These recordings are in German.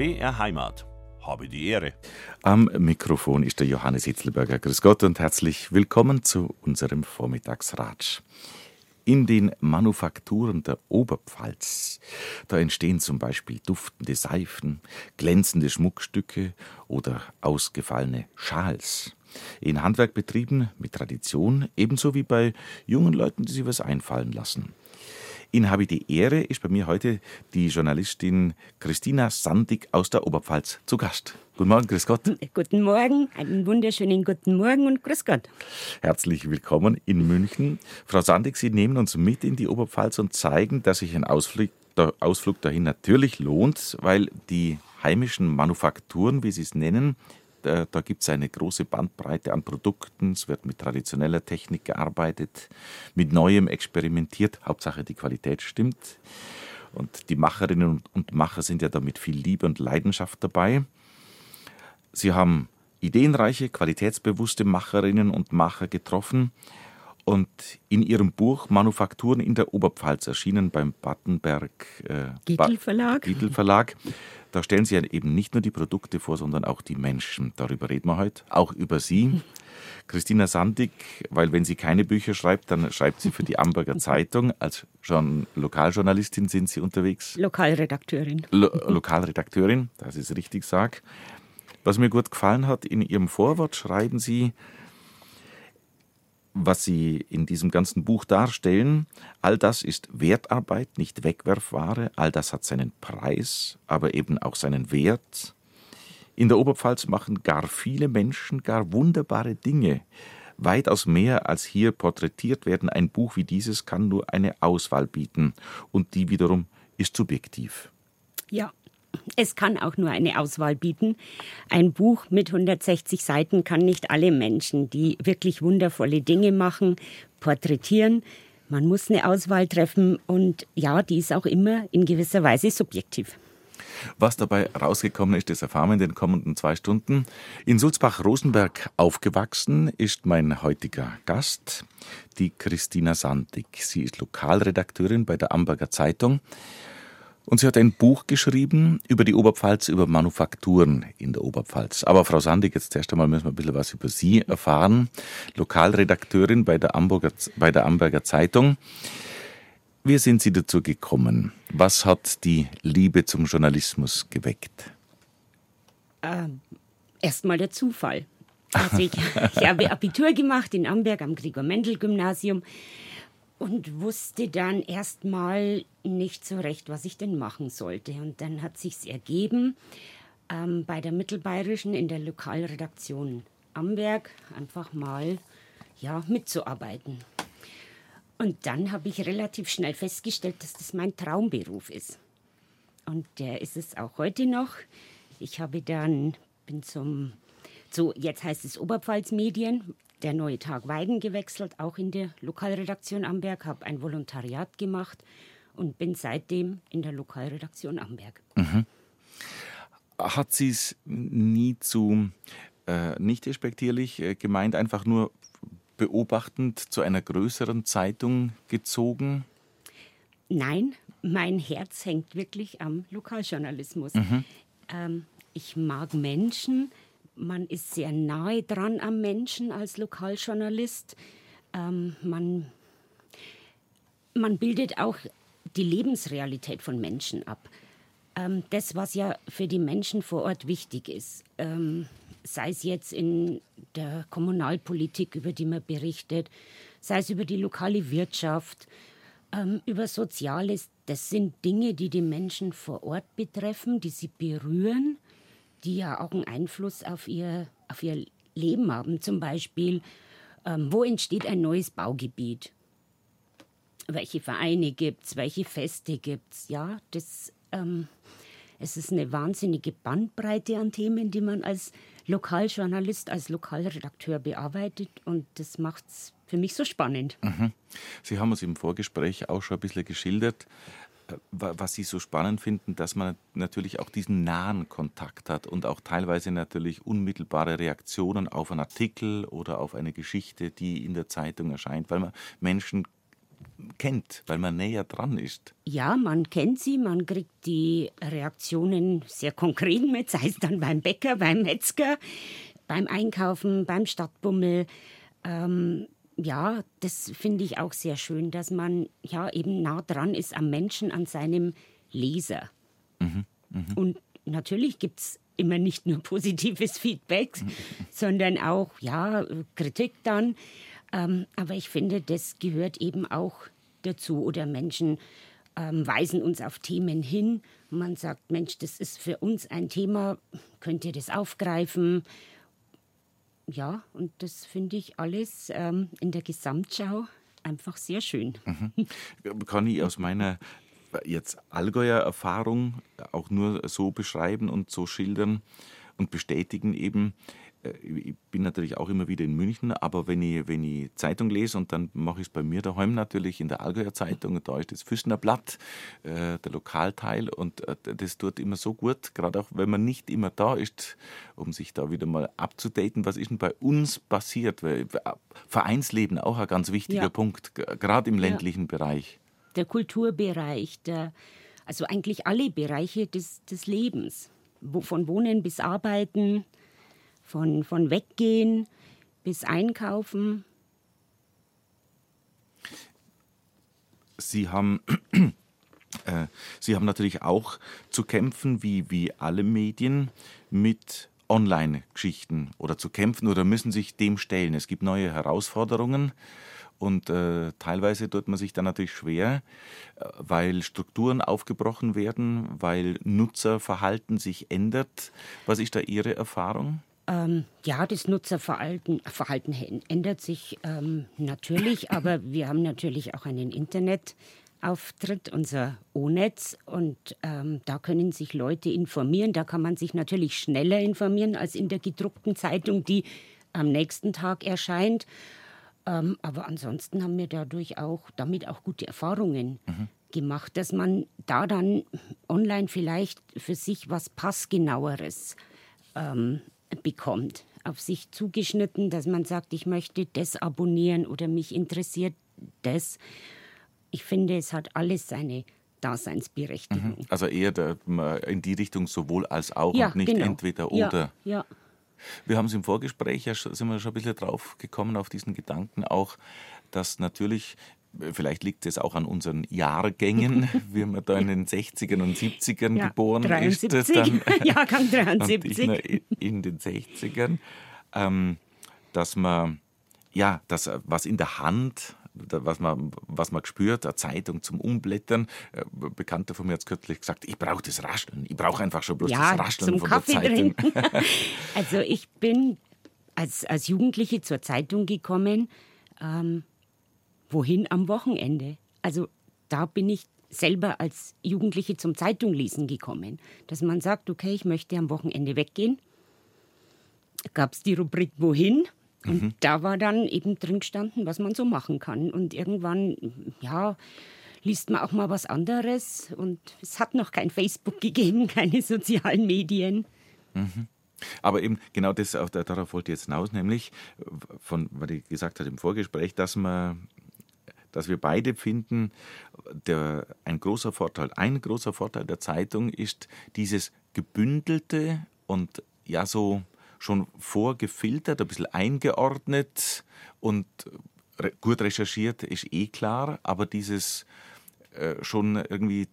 BR Heimat. Habe die Ehre. Am Mikrofon ist der Johannes Hitzelberger. Grüß Gott und herzlich willkommen zu unserem Vormittagsratsch. In den Manufakturen der Oberpfalz, da entstehen zum Beispiel duftende Seifen, glänzende Schmuckstücke oder ausgefallene Schals. In Handwerkbetrieben mit Tradition, ebenso wie bei jungen Leuten, die sich was einfallen lassen. In Habe die Ehre ist bei mir heute die Journalistin Christina Sandig aus der Oberpfalz zu Gast. Guten Morgen, grüß Gott. Guten Morgen, einen wunderschönen guten Morgen und grüß Gott. Herzlich willkommen in München. Frau Sandig, Sie nehmen uns mit in die Oberpfalz und zeigen, dass sich ein Ausflug, der Ausflug dahin natürlich lohnt, weil die heimischen Manufakturen, wie Sie es nennen, da, da gibt es eine große Bandbreite an Produkten. Es wird mit traditioneller Technik gearbeitet, mit Neuem experimentiert. Hauptsache die Qualität stimmt. Und die Macherinnen und Macher sind ja da mit viel Liebe und Leidenschaft dabei. Sie haben ideenreiche, qualitätsbewusste Macherinnen und Macher getroffen und in ihrem Buch Manufakturen in der Oberpfalz erschienen beim Battenberg äh, Gietl Verlag. Gietl Verlag da stellen Sie ja eben nicht nur die Produkte vor, sondern auch die Menschen. Darüber reden wir heute, auch über Sie. Christina Sandig, weil wenn sie keine Bücher schreibt, dann schreibt sie für die Amberger Zeitung. Als Journ Lokaljournalistin sind Sie unterwegs. Lokalredakteurin. Lo Lokalredakteurin, das ist richtig sag. Was mir gut gefallen hat, in Ihrem Vorwort schreiben Sie, was Sie in diesem ganzen Buch darstellen, all das ist Wertarbeit, nicht Wegwerfware, all das hat seinen Preis, aber eben auch seinen Wert. In der Oberpfalz machen gar viele Menschen gar wunderbare Dinge, weitaus mehr als hier porträtiert werden. Ein Buch wie dieses kann nur eine Auswahl bieten, und die wiederum ist subjektiv. Ja, es kann auch nur eine Auswahl bieten. Ein Buch mit 160 Seiten kann nicht alle Menschen, die wirklich wundervolle Dinge machen, porträtieren. Man muss eine Auswahl treffen und ja, die ist auch immer in gewisser Weise subjektiv. Was dabei rausgekommen ist, das erfahren wir in den kommenden zwei Stunden. In Sulzbach-Rosenberg aufgewachsen ist mein heutiger Gast, die Christina Sandig. Sie ist Lokalredakteurin bei der Amberger Zeitung und sie hat ein Buch geschrieben über die Oberpfalz, über Manufakturen in der Oberpfalz. Aber Frau Sandig, jetzt erst einmal müssen wir ein bisschen was über Sie erfahren. Lokalredakteurin bei der, Amberger, bei der Amberger Zeitung. Wie sind Sie dazu gekommen? Was hat die Liebe zum Journalismus geweckt? Ähm, Erstmal der Zufall. Also ich, ich habe Abitur gemacht in Amberg am Gregor-Mendel-Gymnasium und wusste dann erstmal nicht so recht, was ich denn machen sollte. Und dann hat sich's ergeben, ähm, bei der Mittelbayerischen in der Lokalredaktion Amberg einfach mal ja, mitzuarbeiten. Und dann habe ich relativ schnell festgestellt, dass das mein Traumberuf ist. Und der ist es auch heute noch. Ich habe dann, bin zum, so jetzt heißt es Oberpfalz Medien, der Neue Tag Weiden gewechselt, auch in der Lokalredaktion Amberg, habe ein Volontariat gemacht und bin seitdem in der Lokalredaktion Amberg. Mhm. Hat sie es nie zu äh, nicht respektierlich äh, gemeint, einfach nur beobachtend zu einer größeren Zeitung gezogen? Nein, mein Herz hängt wirklich am Lokaljournalismus. Mhm. Ähm, ich mag Menschen, man ist sehr nahe dran am Menschen als Lokaljournalist. Ähm, man, man bildet auch die Lebensrealität von Menschen ab. Ähm, das, was ja für die Menschen vor Ort wichtig ist, ähm, sei es jetzt in der Kommunalpolitik, über die man berichtet, sei es über die lokale Wirtschaft, ähm, über Soziales, das sind Dinge, die die Menschen vor Ort betreffen, die sie berühren die ja auch einen Einfluss auf ihr, auf ihr Leben haben. Zum Beispiel, ähm, wo entsteht ein neues Baugebiet? Welche Vereine gibt es? Welche Feste gibt es? Ja, das, ähm, es ist eine wahnsinnige Bandbreite an Themen, die man als Lokaljournalist, als Lokalredakteur bearbeitet. Und das macht es für mich so spannend. Mhm. Sie haben uns im Vorgespräch auch schon ein bisschen geschildert, was Sie so spannend finden, dass man natürlich auch diesen nahen Kontakt hat und auch teilweise natürlich unmittelbare Reaktionen auf einen Artikel oder auf eine Geschichte, die in der Zeitung erscheint, weil man Menschen kennt, weil man näher dran ist. Ja, man kennt sie, man kriegt die Reaktionen sehr konkret mit, sei es dann beim Bäcker, beim Metzger, beim Einkaufen, beim Stadtbummel. Ähm, ja, das finde ich auch sehr schön, dass man ja eben nah dran ist am Menschen, an seinem Leser. Mhm, mh. Und natürlich gibt es immer nicht nur positives Feedback, mhm. sondern auch ja Kritik dann. Ähm, aber ich finde, das gehört eben auch dazu. Oder Menschen ähm, weisen uns auf Themen hin. Man sagt, Mensch, das ist für uns ein Thema, könnt ihr das aufgreifen? Ja, und das finde ich alles ähm, in der Gesamtschau einfach sehr schön. Mhm. Kann ich aus meiner jetzt Allgäuer Erfahrung auch nur so beschreiben und so schildern und bestätigen eben, ich bin natürlich auch immer wieder in München, aber wenn ich, wenn ich Zeitung lese und dann mache ich es bei mir daheim natürlich in der Allgäuer Zeitung, da ist das Füßner Blatt, äh, der Lokalteil und äh, das tut immer so gut, gerade auch wenn man nicht immer da ist, um sich da wieder mal abzudaten, was ist denn bei uns passiert, weil äh, Vereinsleben auch ein ganz wichtiger ja. Punkt, gerade im ländlichen ja. Bereich. Der Kulturbereich, der, also eigentlich alle Bereiche des, des Lebens, von Wohnen bis Arbeiten, von, von Weggehen bis Einkaufen. Sie haben, äh, Sie haben natürlich auch zu kämpfen, wie, wie alle Medien, mit Online-Geschichten oder zu kämpfen oder müssen sich dem stellen. Es gibt neue Herausforderungen. Und äh, teilweise tut man sich dann natürlich schwer, äh, weil Strukturen aufgebrochen werden, weil Nutzerverhalten sich ändert. Was ist da Ihre Erfahrung? Ähm, ja, das Nutzerverhalten Verhalten ändert sich ähm, natürlich, aber wir haben natürlich auch einen Internetauftritt, unser O-Netz, und ähm, da können sich Leute informieren. Da kann man sich natürlich schneller informieren als in der gedruckten Zeitung, die am nächsten Tag erscheint. Ähm, aber ansonsten haben wir dadurch auch damit auch gute Erfahrungen mhm. gemacht, dass man da dann online vielleicht für sich was passgenaueres ähm, bekommt, auf sich zugeschnitten, dass man sagt, ich möchte das abonnieren oder mich interessiert das. Ich finde, es hat alles seine Daseinsberechtigung. Mhm. Also eher der, in die Richtung sowohl als auch ja, und nicht genau. entweder oder. Ja, ja. Wir haben es im Vorgespräch, ja, sind wir schon ein bisschen drauf gekommen, auf diesen Gedanken auch, dass natürlich Vielleicht liegt es auch an unseren Jahrgängen, wie man da in den 60ern und 70ern ja, geboren 73. ist. Dann, Jahrgang 73. Und ich in den 60ern. Ähm, dass man, ja, das, was in der Hand, was man, was man gespürt, eine Zeitung zum Umblättern. Ein äh, Bekannter von mir hat kürzlich gesagt, ich brauche das Rascheln. Ich brauche einfach schon bloß ja, das Rascheln zum von Kaffee der Zeitung. also ich bin als, als Jugendliche zur Zeitung gekommen. Ähm, wohin am Wochenende? Also da bin ich selber als Jugendliche zum Zeitunglesen gekommen, dass man sagt, okay, ich möchte am Wochenende weggehen. Gab es die Rubrik Wohin? Und mhm. da war dann eben drin gestanden, was man so machen kann. Und irgendwann, ja, liest man auch mal was anderes. Und es hat noch kein Facebook gegeben, keine sozialen Medien. Mhm. Aber eben genau das, darauf wollte ich jetzt hinaus, nämlich von, was ich gesagt habe im Vorgespräch, dass man dass wir beide finden, der, ein großer Vorteil, ein großer Vorteil der Zeitung ist dieses gebündelte und ja so schon vorgefiltert, ein bisschen eingeordnet und gut recherchiert ist eh klar, aber dieses äh, schon irgendwie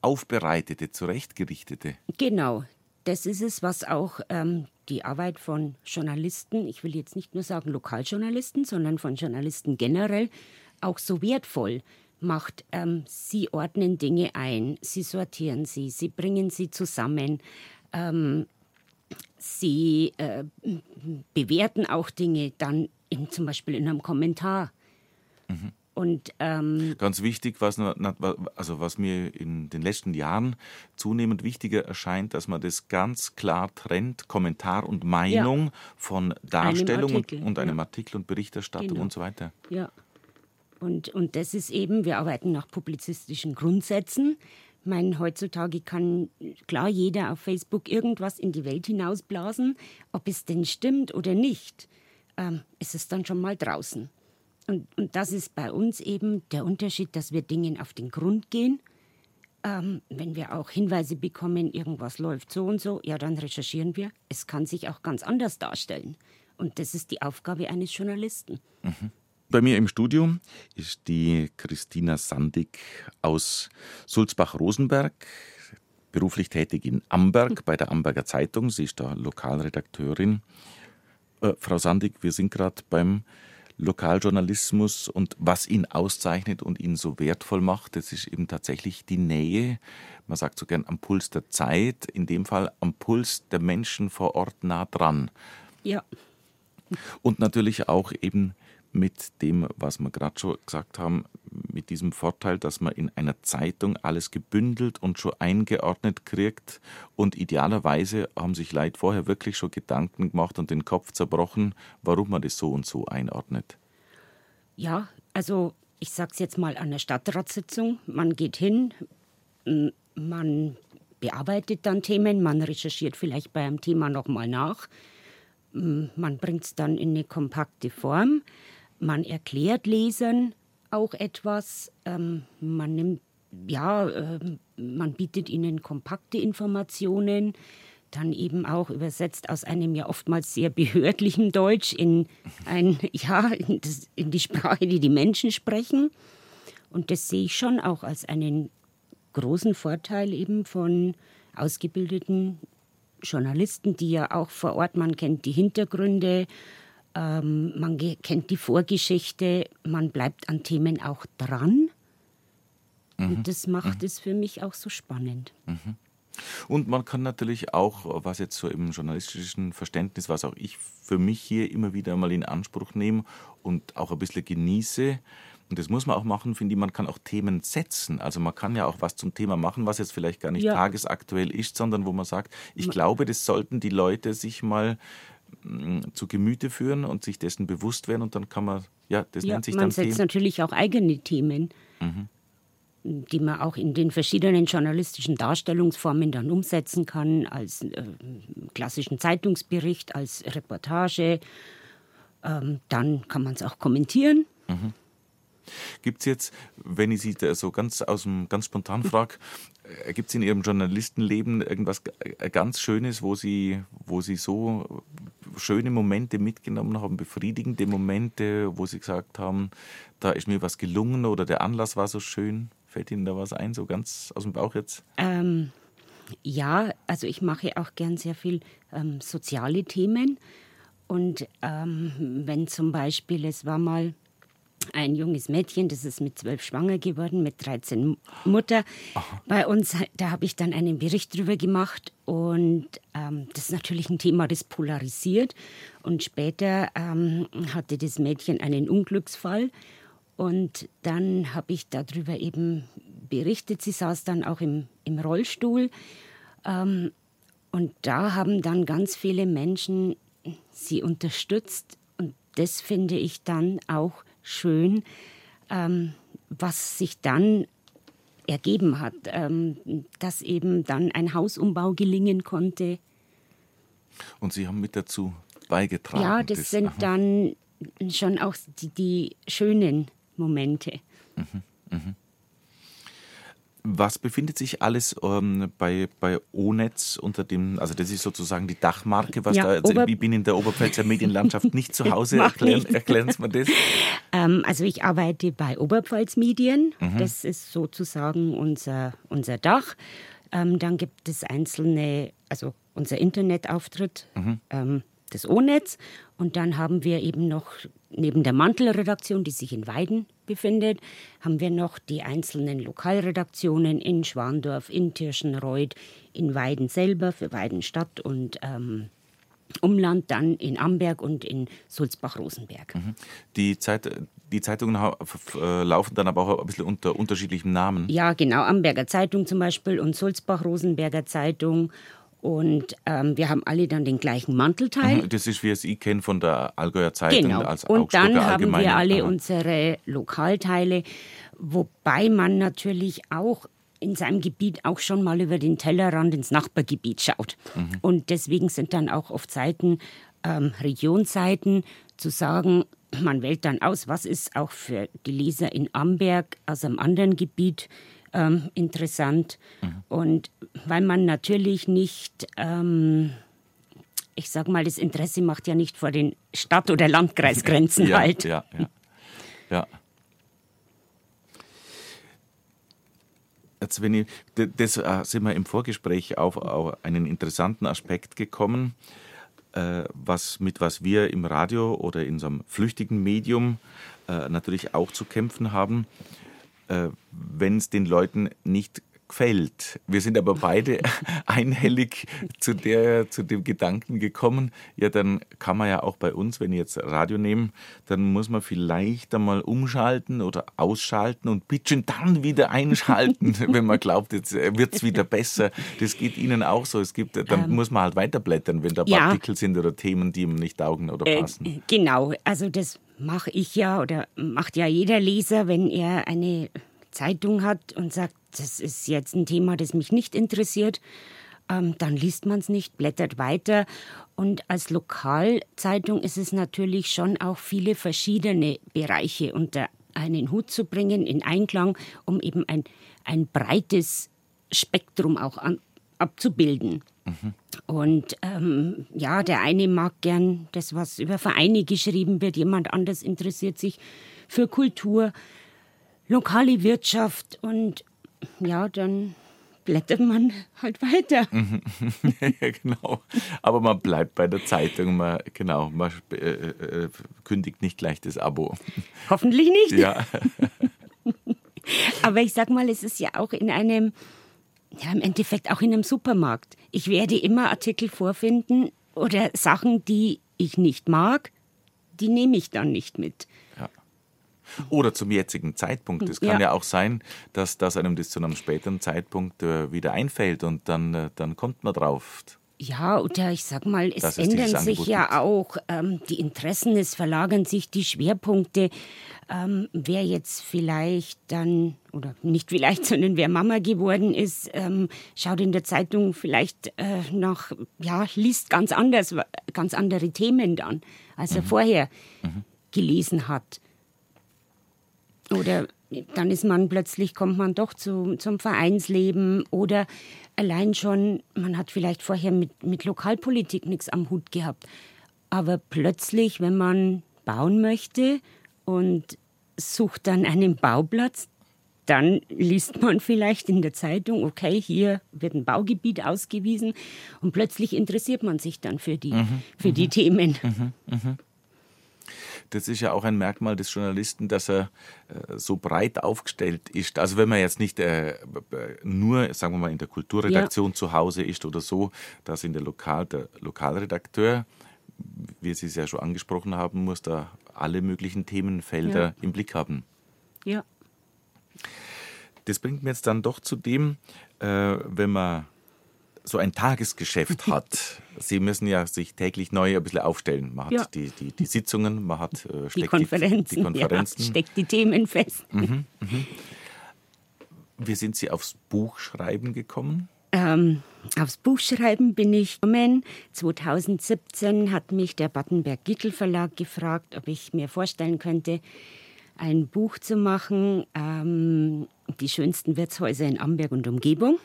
aufbereitete, zurechtgerichtete. Genau, das ist es, was auch ähm, die Arbeit von Journalisten, ich will jetzt nicht nur sagen Lokaljournalisten, sondern von Journalisten generell, auch so wertvoll macht. Ähm, sie ordnen Dinge ein, sie sortieren sie, sie bringen sie zusammen. Ähm, sie äh, bewerten auch Dinge dann in, zum Beispiel in einem Kommentar. Mhm. Und, ähm, Ganz wichtig, was, also was mir in den letzten Jahren zunehmend wichtiger erscheint, dass man das ganz klar trennt, Kommentar und Meinung ja. von Darstellung einem und, und, einem ja. Artikel und Berichterstattung genau. und so weiter. Ja. Und, und das ist eben, wir arbeiten nach publizistischen Grundsätzen. Ich meine, heutzutage kann klar jeder auf Facebook irgendwas in die Welt hinausblasen. Ob es denn stimmt oder nicht, ähm, ist es dann schon mal draußen. Und, und das ist bei uns eben der Unterschied, dass wir Dingen auf den Grund gehen. Ähm, wenn wir auch Hinweise bekommen, irgendwas läuft so und so, ja, dann recherchieren wir. Es kann sich auch ganz anders darstellen. Und das ist die Aufgabe eines Journalisten. Mhm. Bei mir im Studio ist die Christina Sandig aus Sulzbach-Rosenberg, beruflich tätig in Amberg bei der Amberger Zeitung. Sie ist da Lokalredakteurin. Äh, Frau Sandig, wir sind gerade beim Lokaljournalismus und was ihn auszeichnet und ihn so wertvoll macht, das ist eben tatsächlich die Nähe. Man sagt so gern am Puls der Zeit, in dem Fall am Puls der Menschen vor Ort nah dran. Ja. Und natürlich auch eben mit dem, was wir gerade schon gesagt haben, mit diesem Vorteil, dass man in einer Zeitung alles gebündelt und schon eingeordnet kriegt. Und idealerweise haben sich Leute vorher wirklich schon Gedanken gemacht und den Kopf zerbrochen, warum man das so und so einordnet. Ja, also ich sage es jetzt mal an der Stadtratssitzung. Man geht hin, man bearbeitet dann Themen, man recherchiert vielleicht bei einem Thema nochmal nach, man bringt es dann in eine kompakte Form. Man erklärt Lesern auch etwas. Ähm, man nimmt, ja, äh, man bietet ihnen kompakte Informationen, dann eben auch übersetzt aus einem ja oftmals sehr behördlichen Deutsch in ein, ja, in, das, in die Sprache, die die Menschen sprechen. Und das sehe ich schon auch als einen großen Vorteil eben von ausgebildeten Journalisten, die ja auch vor Ort, man kennt die Hintergründe, ähm, man kennt die Vorgeschichte, man bleibt an Themen auch dran. Mhm. Und das macht mhm. es für mich auch so spannend. Mhm. Und man kann natürlich auch, was jetzt so im journalistischen Verständnis, was auch ich für mich hier immer wieder mal in Anspruch nehme und auch ein bisschen genieße, und das muss man auch machen, finde ich, man kann auch Themen setzen. Also man kann ja auch was zum Thema machen, was jetzt vielleicht gar nicht ja. tagesaktuell ist, sondern wo man sagt, ich glaube, das sollten die Leute sich mal zu Gemüte führen und sich dessen bewusst werden und dann kann man, ja, das ja, nennt sich man dann setzt Themen. natürlich auch eigene Themen, mhm. die man auch in den verschiedenen journalistischen Darstellungsformen dann umsetzen kann, als äh, klassischen Zeitungsbericht, als Reportage. Ähm, dann kann man es auch kommentieren. Mhm. Gibt es jetzt, wenn ich Sie so ganz aus dem ganz spontan frage, gibt es in Ihrem Journalistenleben irgendwas äh, ganz Schönes, wo Sie, wo Sie so schöne Momente mitgenommen haben, befriedigende Momente, wo Sie gesagt haben, da ist mir was gelungen oder der Anlass war so schön? Fällt Ihnen da was ein, so ganz aus dem Bauch jetzt? Ähm, ja, also ich mache auch gern sehr viel ähm, soziale Themen. Und ähm, wenn zum Beispiel, es war mal ein junges Mädchen, das ist mit zwölf schwanger geworden, mit 13 Mutter. Aha. Bei uns, da habe ich dann einen Bericht drüber gemacht und ähm, das ist natürlich ein Thema, das polarisiert. Und später ähm, hatte das Mädchen einen Unglücksfall und dann habe ich darüber eben berichtet. Sie saß dann auch im, im Rollstuhl ähm, und da haben dann ganz viele Menschen sie unterstützt und das finde ich dann auch schön, ähm, was sich dann ergeben hat, ähm, dass eben dann ein Hausumbau gelingen konnte. Und Sie haben mit dazu beigetragen. Ja, das, das sind aha. dann schon auch die, die schönen Momente. Mhm, mh. Was befindet sich alles ähm, bei, bei O-Netz unter dem, also das ist sozusagen die Dachmarke, was ja, da, also ich bin in der Oberpfälzer Medienlandschaft nicht zu Hause, erklären, erklären Sie mir das. Ähm, also ich arbeite bei Oberpfalz Medien, mhm. das ist sozusagen unser, unser Dach. Ähm, dann gibt es einzelne, also unser Internetauftritt, mhm. Das O-Netz und dann haben wir eben noch neben der Mantelredaktion, die sich in Weiden befindet, haben wir noch die einzelnen Lokalredaktionen in Schwandorf, in Tirschenreuth, in Weiden selber für Weiden Stadt und ähm, Umland, dann in Amberg und in Sulzbach-Rosenberg. Mhm. Die, Zeit, die Zeitungen äh, laufen dann aber auch ein bisschen unter unterschiedlichen Namen. Ja, genau. Amberger Zeitung zum Beispiel und Sulzbach-Rosenberger Zeitung und ähm, wir haben alle dann den gleichen Mantelteil. Das ist, wie es ich kenne von der Allgäuer Zeitung genau. als Und dann haben wir alle Aha. unsere Lokalteile, wobei man natürlich auch in seinem Gebiet auch schon mal über den Tellerrand ins Nachbargebiet schaut. Mhm. Und deswegen sind dann auch oft Seiten, ähm, Regionsseiten, zu sagen, man wählt dann aus, was ist auch für die Leser in Amberg aus einem anderen Gebiet ähm, interessant. Mhm. Und weil man natürlich nicht, ähm, ich sag mal, das Interesse macht ja nicht vor den Stadt- oder Landkreisgrenzen ja, halt. Ja, ja, ja. Jetzt, wenn ich, das äh, sind wir im Vorgespräch auf, auf einen interessanten Aspekt gekommen, äh, was, mit was wir im Radio oder in so einem flüchtigen Medium äh, natürlich auch zu kämpfen haben, wenn es den Leuten nicht gefällt. Wir sind aber beide einhellig zu, der, zu dem Gedanken gekommen, ja, dann kann man ja auch bei uns, wenn ich jetzt Radio nehme, dann muss man vielleicht einmal umschalten oder ausschalten und bitteschön dann wieder einschalten, wenn man glaubt, jetzt äh, wird es wieder besser. Das geht Ihnen auch so. Es gibt, dann ähm, muss man halt weiterblättern, wenn da ja. Artikel sind oder Themen, die ihm nicht taugen oder äh, passen. Äh, genau, also das mache ich ja oder macht ja jeder Leser, wenn er eine Zeitung hat und sagt, das ist jetzt ein Thema, das mich nicht interessiert, ähm, dann liest man es nicht, blättert weiter. Und als Lokalzeitung ist es natürlich schon auch viele verschiedene Bereiche unter einen Hut zu bringen, in Einklang, um eben ein, ein breites Spektrum auch an, abzubilden. Mhm. Und ähm, ja, der eine mag gern das, was über Vereine geschrieben wird, jemand anders interessiert sich für Kultur, lokale Wirtschaft und ja, dann blättert man halt weiter. ja, genau. Aber man bleibt bei der Zeitung, man, genau, man äh, äh, kündigt nicht gleich das Abo. Hoffentlich nicht. Ja. Aber ich sag mal, es ist ja auch in einem, ja, im Endeffekt auch in einem Supermarkt. Ich werde immer Artikel vorfinden oder Sachen, die ich nicht mag, die nehme ich dann nicht mit. Oder zum jetzigen Zeitpunkt. Es kann ja. ja. auch sein, dass, dass einem das zu einem späteren Zeitpunkt äh, wieder einfällt und dann, äh, dann kommt man drauf. Ja, oder ich sag mal, es ändern sich ja auch ähm, die Interessen, es verlagern sich die Schwerpunkte. Ähm, wer jetzt vielleicht dann, oder nicht vielleicht, sondern wer Mama geworden ist, ähm, schaut in der Zeitung vielleicht äh, nach, ja, liest ganz anders, ganz andere Themen dann, als er mhm. vorher mhm. gelesen hat. Oder dann ist man plötzlich, kommt man doch zu, zum Vereinsleben oder allein schon, man hat vielleicht vorher mit, mit Lokalpolitik nichts am Hut gehabt. Aber plötzlich, wenn man bauen möchte und sucht dann einen Bauplatz, dann liest man vielleicht in der Zeitung, okay, hier wird ein Baugebiet ausgewiesen und plötzlich interessiert man sich dann für die, mhm, für die mhm. Themen. Mhm, mh das ist ja auch ein Merkmal des Journalisten, dass er äh, so breit aufgestellt ist. Also wenn man jetzt nicht äh, nur, sagen wir mal, in der Kulturredaktion ja. zu Hause ist oder so, dass in der Lokal, der Lokalredakteur, wie Sie es ja schon angesprochen haben, muss da alle möglichen Themenfelder ja. im Blick haben. Ja. Das bringt mir jetzt dann doch zu dem, äh, wenn man so ein Tagesgeschäft hat. Sie müssen ja sich täglich neu ein bisschen aufstellen. Man hat ja. die, die, die, Sitzungen, man hat äh, die Konferenzen, die, die Konferenzen. Ja, steckt die Themen fest. Mhm, mhm. Wie sind Sie aufs Buchschreiben gekommen? Ähm, aufs Buchschreiben bin ich gekommen. 2017 hat mich der Battenberg-Gittel Verlag gefragt, ob ich mir vorstellen könnte, ein Buch zu machen, ähm, die schönsten Wirtshäuser in Amberg und Umgebung.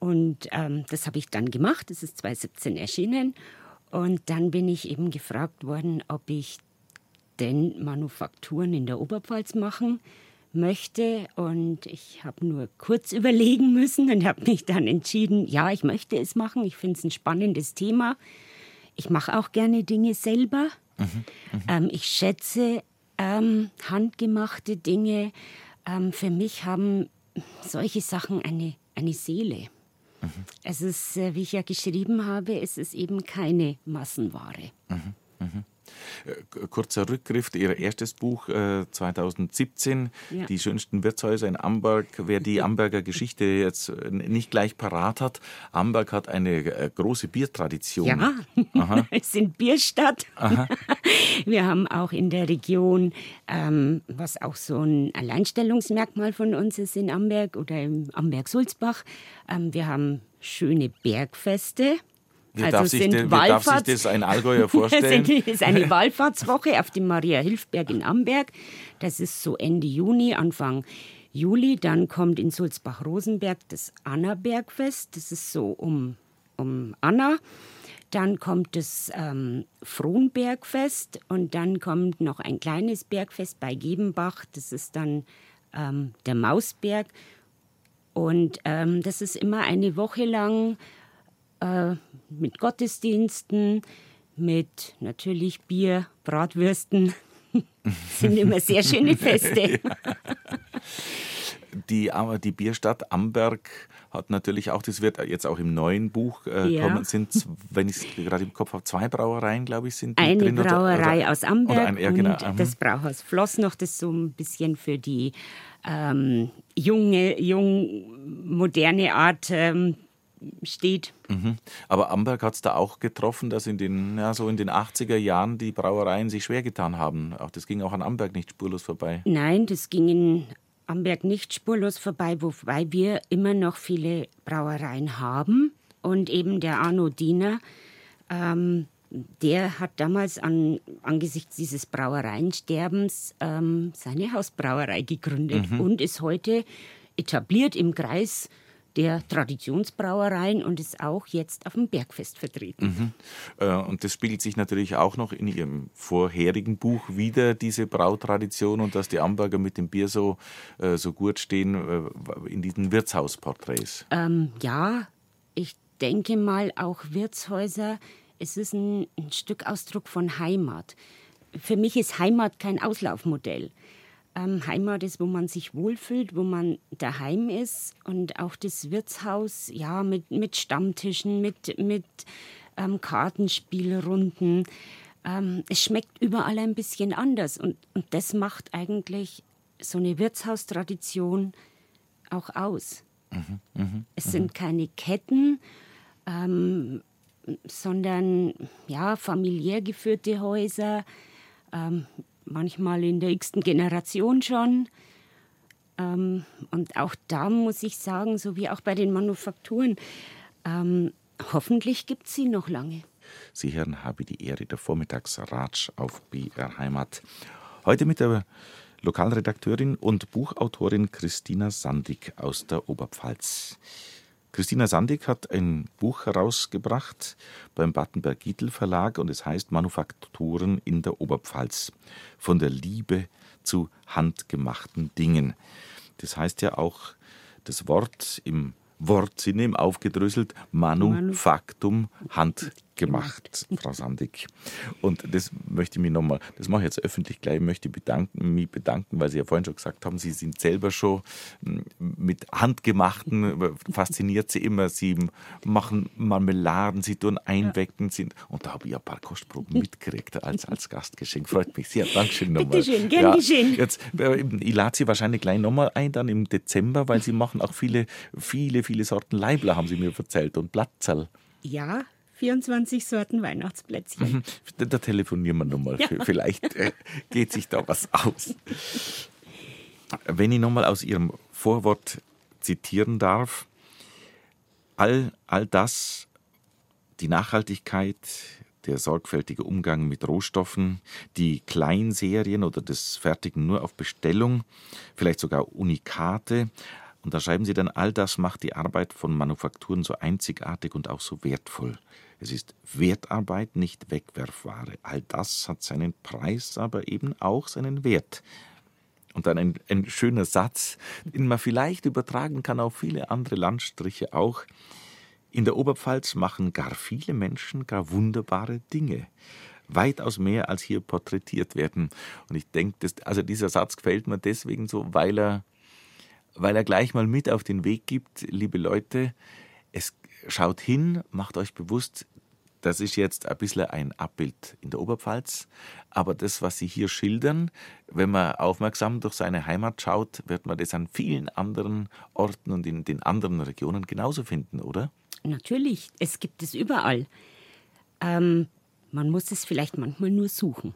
Und ähm, das habe ich dann gemacht. Das ist 2017 erschienen. Und dann bin ich eben gefragt worden, ob ich denn Manufakturen in der Oberpfalz machen möchte. Und ich habe nur kurz überlegen müssen und habe mich dann entschieden, ja, ich möchte es machen. Ich finde es ein spannendes Thema. Ich mache auch gerne Dinge selber. Mhm, mh. ähm, ich schätze ähm, handgemachte Dinge. Ähm, für mich haben solche Sachen eine, eine Seele. Mhm. Es ist, äh, wie ich ja geschrieben habe, es ist eben keine Massenware. Mhm. Mhm. Äh, kurzer Rückgriff, Ihr erstes Buch äh, 2017, ja. Die schönsten Wirtshäuser in Amberg. Wer die Amberger Geschichte jetzt äh, nicht gleich parat hat, Amberg hat eine äh, große Biertradition. Ja, Aha. es sind Bierstadt. Aha. Wir haben auch in der Region, ähm, was auch so ein Alleinstellungsmerkmal von uns ist in Amberg oder im Amberg-Sulzbach, ähm, wir haben schöne Bergfeste. Wie, Also darf, sich sind de, wie darf sich Wallfahrts- das ein Allgäuer vorstellen? Es ist eine Wallfahrtswoche auf dem Maria-Hilfberg in Amberg. Das ist so Ende Juni, Anfang Juli. Dann kommt in Sulzbach-Rosenberg das Anna-Bergfest. Das ist so um, um Anna. Dann kommt das ähm, Frohnbergfest und dann kommt noch ein kleines Bergfest bei Gebenbach. Das ist dann ähm, der Mausberg. Und ähm, das ist immer eine Woche lang äh, mit Gottesdiensten, mit natürlich Bier, Bratwürsten. sind immer sehr schöne Feste. Die, aber die Bierstadt Amberg hat natürlich auch, das wird jetzt auch im neuen Buch äh, Ja. kommen, sind, wenn ich es gerade im Kopf habe, zwei Brauereien, glaube ich, sind die Eine drin. oder- Brauerei oder, aus Amberg ein, ja, genau. und das Brauhaus Floss noch, das so ein bisschen für die ähm, junge, jung, moderne Art ähm, steht. Mhm. Aber Amberg hat es da auch getroffen, dass in den, ja, so in den 80er Jahren die Brauereien sich schwer getan haben. Auch das ging auch an Amberg nicht spurlos vorbei. Nein, das ging in Amberg nicht spurlos vorbei, wobei wir immer noch viele Brauereien haben. Und eben der Arno Diener, ähm, der hat damals an, angesichts dieses Brauereiensterbens ähm, seine Hausbrauerei gegründet und ist heute etabliert im Kreis der Traditionsbrauereien und ist auch jetzt auf dem Bergfest vertreten. Äh, Und das spiegelt sich natürlich auch noch in Ihrem vorherigen Buch wieder, diese Brautradition und dass die Amberger mit dem Bier so, äh, so gut stehen äh, in diesen Wirtshausporträts. Ähm, ja, ich denke mal auch Wirtshäuser, es ist ein, ein Stück Ausdruck von Heimat. Für mich ist Heimat kein Auslaufmodell. Ähm, Heimat ist, wo man sich wohlfühlt, wo man daheim ist und auch das Wirtshaus, ja, mit, mit Stammtischen, mit, mit ähm, Kartenspielrunden. Ähm, es schmeckt überall ein bisschen anders und, und das macht eigentlich so eine Wirtshaustradition auch aus. Es sind keine Ketten, ähm, sondern ja, familiär geführte Häuser, ähm, manchmal in der x-ten Generation schon. Ähm, und auch da muss ich sagen, so wie auch bei den Manufakturen, ähm, hoffentlich gibt es sie noch lange. Sie hören, habe die Ehre der Vormittagsratsch auf BR Heimat. Heute mit der Lokalredakteurin und Buchautorin Christina Sandig aus der Oberpfalz. Christina Sandig hat ein Buch herausgebracht beim Battenberg-Gietl Verlag und es heißt Manufakturen in der Oberpfalz. Von der Liebe zu handgemachten Dingen. Das heißt ja auch das Wort im Wortsinne, im aufgedröselt, Manufaktum, handgemacht, Frau Sandig. Und das möchte ich mich nochmal, das mache ich jetzt öffentlich gleich, möchte bedanken, mich bedanken, weil Sie ja vorhin schon gesagt haben, Sie sind selber schon mm, mit Handgemachten, fasziniert Sie immer, Sie machen Marmeladen, Sie tun Einwecken, sind, und da habe ich ein paar Kostproben mitgekriegt als, als Gastgeschenk. Freut mich sehr. Dankeschön nochmal. Bitteschön, gern geschehen. Jetzt, äh, ich lade Sie wahrscheinlich gleich nochmal ein, dann im Dezember, weil Sie machen auch viele, viele, viele Sorten Leibler, haben Sie mir erzählt, und Platzerl. Ja, 24 Sorten Weihnachtsplätzchen. Da, da telefonieren wir nochmal. Vielleicht äh, geht sich da was aus. Wenn ich nochmal aus Ihrem Vorwort zitieren darf, all, all das, die Nachhaltigkeit, der sorgfältige Umgang mit Rohstoffen, die Kleinserien oder das Fertigen nur auf Bestellung, vielleicht sogar Unikate. Und da schreiben Sie dann, all das macht die Arbeit von Manufakturen so einzigartig und auch so wertvoll. Es ist Wertarbeit, nicht Wegwerfware. All das hat seinen Preis, aber eben auch seinen Wert. Und dann ein, ein schöner Satz, den man vielleicht übertragen kann auf viele andere Landstriche auch. In der Oberpfalz machen gar viele Menschen gar wunderbare Dinge. Weitaus mehr als hier porträtiert werden. Und ich denke, also dieser Satz gefällt mir deswegen so, weil er, weil er gleich mal mit auf den Weg gibt, liebe Leute, es schaut hin, macht euch bewusst, das ist jetzt ein bisschen ein Abbild in der Oberpfalz, aber das, was Sie hier schildern, wenn man aufmerksam durch seine Heimat schaut, wird man das an vielen anderen Orten und in den anderen Regionen genauso finden, oder? Natürlich, es gibt es überall. Ähm, man muss es vielleicht manchmal nur suchen.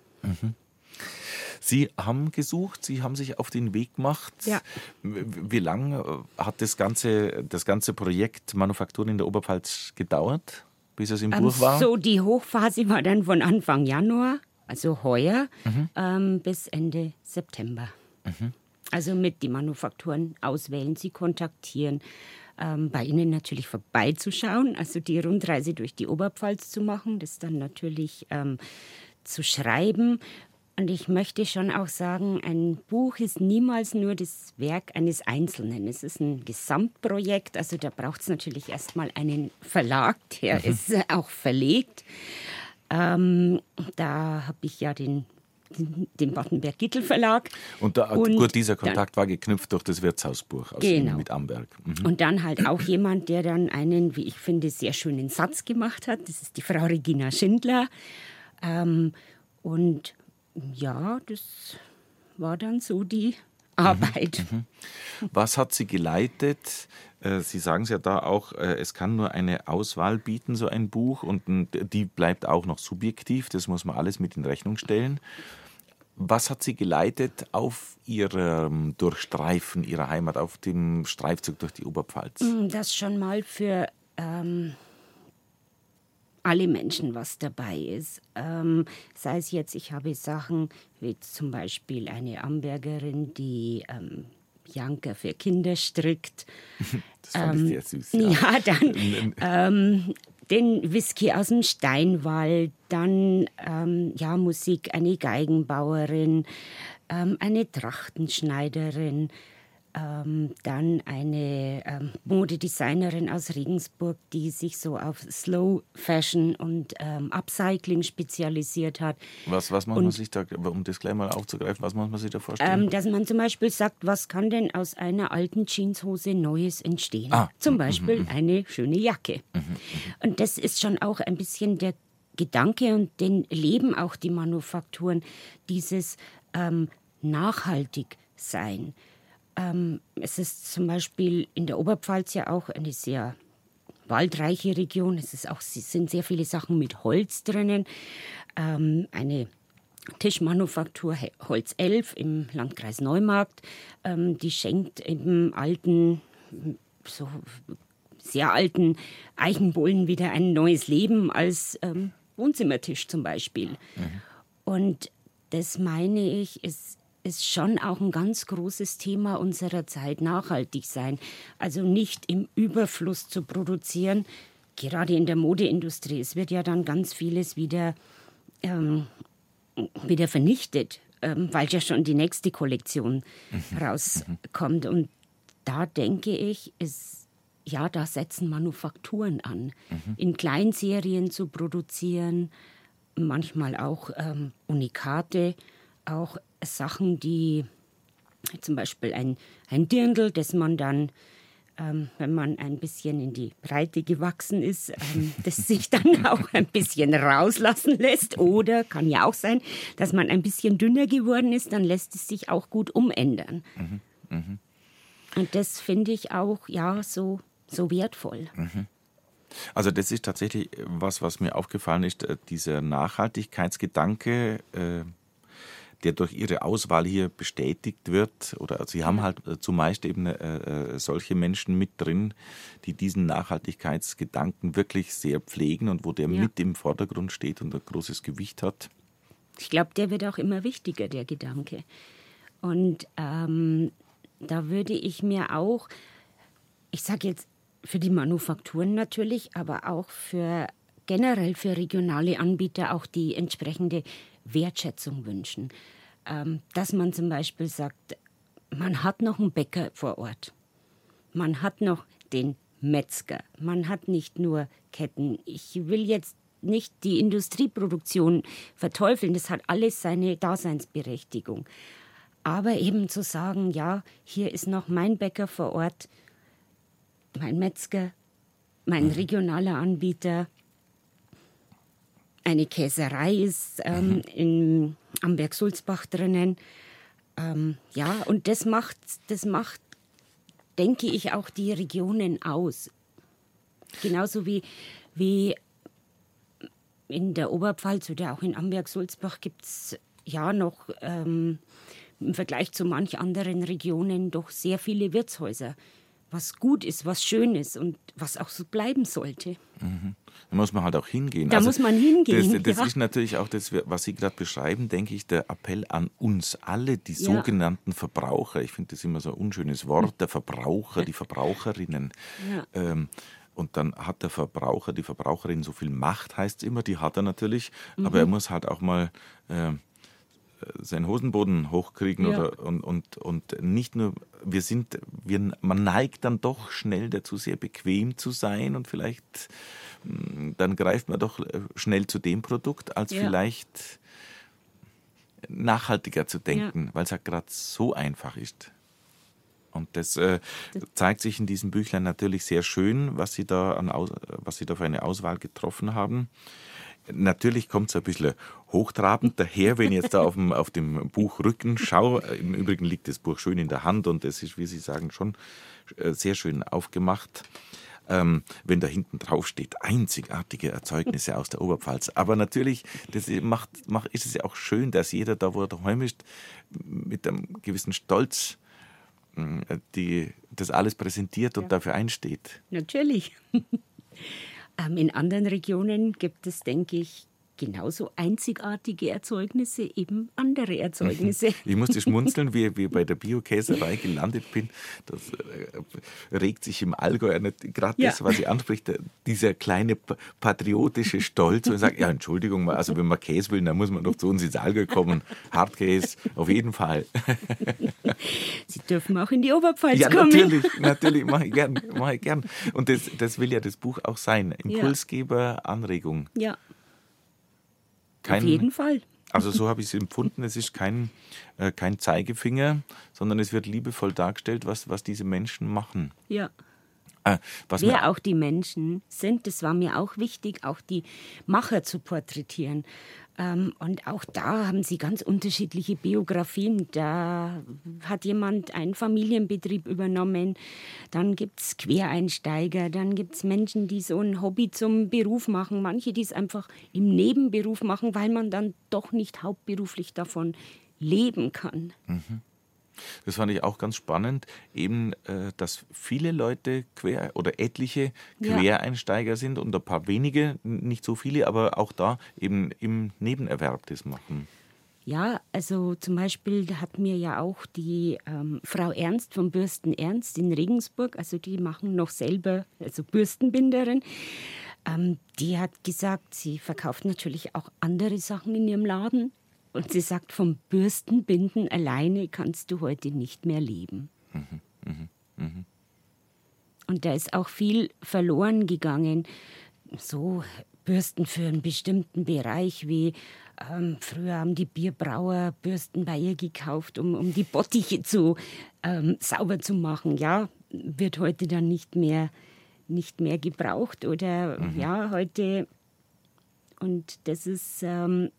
Sie haben gesucht, Sie haben sich auf den Weg gemacht. Ja. Wie lange hat das ganze, das ganze Projekt Manufakturen in der Oberpfalz gedauert? bis es im ähm, Buch war? So, die Hochphase war dann von Anfang Januar, also heuer, mhm. ähm, bis Ende September. Mhm. Also mit die Manufakturen auswählen, sie kontaktieren, ähm, bei Ihnen natürlich vorbeizuschauen, also die Rundreise durch die Oberpfalz zu machen, das dann natürlich ähm, zu schreiben. Und ich möchte schon auch sagen, ein Buch ist niemals nur das Werk eines Einzelnen. Es ist ein Gesamtprojekt. Also da braucht es natürlich erstmal einen Verlag, der mhm. es auch verlegt. Ähm, da habe ich ja den dem Battenberg-Gittel Verlag. Und, da, und gut, dieser Kontakt dann, war geknüpft durch das Wirtshausbuch aus genau. mit Amberg. Mhm. Und dann halt auch jemand, der dann einen, wie ich finde, sehr schönen Satz gemacht hat. Das ist die Frau Regina Schindler. Ähm, und ja, das war dann so die Arbeit. Mhm, mhm. Was hat sie geleitet? Äh, sie sagen es ja da auch, äh, es kann nur eine Auswahl bieten, so ein Buch, und die bleibt auch noch subjektiv, das muss man alles mit in Rechnung stellen. Was hat sie geleitet auf ihrem Durchstreifen ihrer Heimat, auf dem Streifzug durch die Oberpfalz? Mm, das schon mal für ähm, alle Menschen was dabei ist. Ähm, sei es jetzt, ich habe Sachen wie zum Beispiel eine Ambergerin, die ähm, Janker für Kinder strickt. Das fand ähm, ich sehr süß. Ja, ja dann ähm, den Whisky aus dem Steinwald, dann ähm, ja, Musik, eine Geigenbauerin, ähm, eine Trachtenschneiderin, ähm, dann eine ähm, Modedesignerin aus Regensburg, die sich so auf Slow Fashion und ähm, Upcycling spezialisiert hat. Was, was muss und, man sich da, um das gleich mal aufzugreifen, was muss man sich da vorstellen? Ähm, dass man zum Beispiel sagt, was kann denn aus einer alten Jeanshose Neues entstehen? Ah. Zum Beispiel mhm. eine schöne Jacke. Mhm. Und das ist schon auch ein bisschen der Gedanke und den leben auch die Manufakturen, dieses ähm, nachhaltig sein. Ähm, es ist zum Beispiel in der Oberpfalz ja auch eine sehr waldreiche Region. Es ist auch, es sind sehr viele Sachen mit Holz drinnen. Ähm, eine Tischmanufaktur Holz 11 im Landkreis Neumarkt, ähm, die schenkt eben alten, so sehr alten Eichenbullen wieder ein neues Leben als ähm, Wohnzimmertisch zum Beispiel. Mhm. Und das meine ich, ist ist schon auch ein ganz großes Thema unserer Zeit, nachhaltig sein. Also nicht im Überfluss zu produzieren, gerade in der Modeindustrie. Es wird ja dann ganz vieles wieder, ähm, wieder vernichtet, ähm, weil ja schon die nächste Kollektion mhm. rauskommt. Und da denke ich, ist, ja, da setzen Manufakturen an, mhm. in Kleinserien zu produzieren, manchmal auch ähm, Unikate, auch Sachen, die zum Beispiel ein, ein Dirndl, das man dann, ähm, wenn man ein bisschen in die Breite gewachsen ist, ähm, das sich dann auch ein bisschen rauslassen lässt. Oder kann ja auch sein, dass man ein bisschen dünner geworden ist, dann lässt es sich auch gut umändern. Mhm, mh. Und das finde ich auch ja so, so wertvoll. Mhm. Also das ist tatsächlich was, was mir aufgefallen ist, äh, dieser Nachhaltigkeitsgedanke. Äh der durch ihre Auswahl hier bestätigt wird. Oder sie haben halt äh, zumeist eben äh, äh, solche Menschen mit drin, die diesen Nachhaltigkeitsgedanken wirklich sehr pflegen und wo der ja. mit im Vordergrund steht und ein großes Gewicht hat. Ich glaube, der wird auch immer wichtiger, der Gedanke. Und ähm, da würde ich mir auch, ich sage jetzt für die Manufakturen natürlich, aber auch für generell für regionale Anbieter auch die entsprechende Wertschätzung wünschen. Ähm, dass man zum Beispiel sagt, man hat noch einen Bäcker vor Ort. Man hat noch den Metzger. Man hat nicht nur Ketten. Ich will jetzt nicht die Industrieproduktion verteufeln. Das hat alles seine Daseinsberechtigung. Aber eben zu sagen, ja, hier ist noch mein Bäcker vor Ort, mein Metzger, mein mhm. regionaler Anbieter, eine Käserei ist ähm, mhm. in, am Berg Sulzbach drinnen. Ähm, ja, und das macht, das macht, denke ich, auch die Regionen aus. Genauso wie, wie in der Oberpfalz oder auch in Amberg-Sulzbach gibt es ja noch ähm, im Vergleich zu manch anderen Regionen doch sehr viele Wirtshäuser was gut ist, was schön ist und was auch so bleiben sollte. Mhm. Da muss man halt auch hingehen. Da also muss man hingehen. Das, das ja. ist natürlich auch das, was Sie gerade beschreiben, denke ich, der Appell an uns alle, die ja. sogenannten Verbraucher. Ich finde das immer so ein unschönes Wort, der Verbraucher, die Verbraucherinnen. Ja. Ähm, und dann hat der Verbraucher, die Verbraucherin so viel Macht, heißt es immer, die hat er natürlich, mhm. aber er muss halt auch mal äh, seinen Hosenboden hochkriegen ja. oder, und, und, und nicht nur, wir sind, wir, man neigt dann doch schnell dazu, sehr bequem zu sein und vielleicht hm, dann greift man doch äh, schnell zu dem Produkt, als ja. vielleicht nachhaltiger zu denken, ja. weil es ja gerade so einfach ist. Und das äh, zeigt sich in diesem Büchlein natürlich sehr schön, was Sie da, an, was Sie da für eine Auswahl getroffen haben. Natürlich kommt es ein bisschen hochtrabend daher, wenn ich jetzt da auf dem, auf dem Buchrücken schaue. Im Übrigen liegt das Buch schön in der Hand und es ist, wie Sie sagen, schon äh, sehr schön aufgemacht. Ähm, wenn da hinten drauf steht, einzigartige Erzeugnisse aus der Oberpfalz. Aber natürlich, das macht, macht, ist es ja auch schön, dass jeder da, wo er daheim ist, mit einem gewissen Stolz äh, die, das alles präsentiert und ja. dafür einsteht. Natürlich. Ähm, in anderen Regionen gibt es, denke ich, genauso einzigartige Erzeugnisse, eben andere Erzeugnisse. Ich musste schmunzeln, wie, wie bei der Biokäserei gelandet bin. Das äh, regt sich im Allgäu gerade ja. das, was ich anspricht, dieser kleine patriotische Stolz und sagt, ja, Entschuldigung, also wenn man Käse will, dann muss man doch zu uns ins Allgäu kommen. Hartkäse, auf jeden Fall. Sie dürfen auch in die Oberpfalz ja, kommen. Natürlich, natürlich, mache ich gern, mache ich gern. Und das, das will ja das Buch auch sein. Impulsgeber, Anregung. Ja. Kein, Auf jeden Fall. Also so habe ich es empfunden. Es ist kein, äh, kein Zeigefinger, sondern es wird liebevoll dargestellt, was, was diese Menschen machen. Ja. Äh, Wer auch die Menschen sind, das war mir auch wichtig, auch die Macher zu porträtieren. Ähm, und auch da haben sie ganz unterschiedliche Biografien. Da hat jemand einen Familienbetrieb übernommen, dann gibt es Quereinsteiger, dann gibt es Menschen, die so ein Hobby zum Beruf machen, manche, die es einfach im Nebenberuf machen, weil man dann doch nicht hauptberuflich davon leben kann. Mhm. Das fand ich auch ganz spannend, eben, äh, dass viele Leute quer oder etliche Quereinsteiger ja. sind und ein paar wenige, nicht so viele, aber auch da eben im Nebenerwerb das machen. Ja, also zum Beispiel hat mir ja auch die ähm, Frau Ernst von Bürsten Ernst in Regensburg, also die machen noch selber, also Bürstenbinderin, ähm, die hat gesagt, sie verkauft natürlich auch andere Sachen in ihrem Laden, und sie sagt, vom Bürstenbinden alleine kannst du heute nicht mehr leben. Mhm, mh, mh. Und da ist auch viel verloren gegangen. So Bürsten für einen bestimmten Bereich, wie ähm, früher haben die Bierbrauer Bürsten bei ihr gekauft, um, um die Bottiche zu, ähm, sauber zu machen. Ja, wird heute dann nicht mehr, nicht mehr gebraucht. Oder mhm. ja, heute. Und das ist ähm,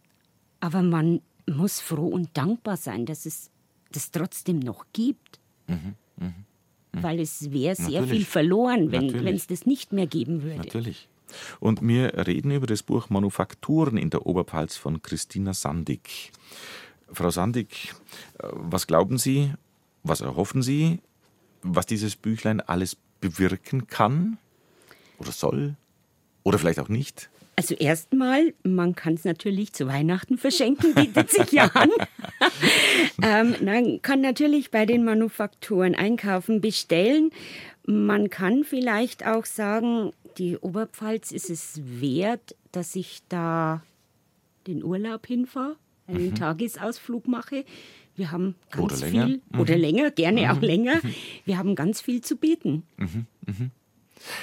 aber man muss froh und dankbar sein, dass es das trotzdem noch gibt. Mhm, mh, mh. Weil es wäre sehr Natürlich. viel verloren, wenn es das nicht mehr geben würde. Natürlich. Und wir reden über das Buch Manufakturen in der Oberpfalz von Christina Sandig. Frau Sandig, äh, was glauben Sie, was erhoffen Sie, was dieses Büchlein alles bewirken kann oder soll oder vielleicht auch nicht? Also erstmal, man kann es natürlich zu Weihnachten verschenken, bietet sich ja an. ähm, man kann natürlich bei den Manufakturen einkaufen, bestellen. Man kann vielleicht auch sagen, die Oberpfalz ist es wert, dass ich da den Urlaub hinfahre, einen mhm. Tagesausflug mache. Wir haben ganz oder viel, länger. Mhm. oder länger, gerne mhm. auch länger. Wir haben ganz viel zu bieten. Mhm.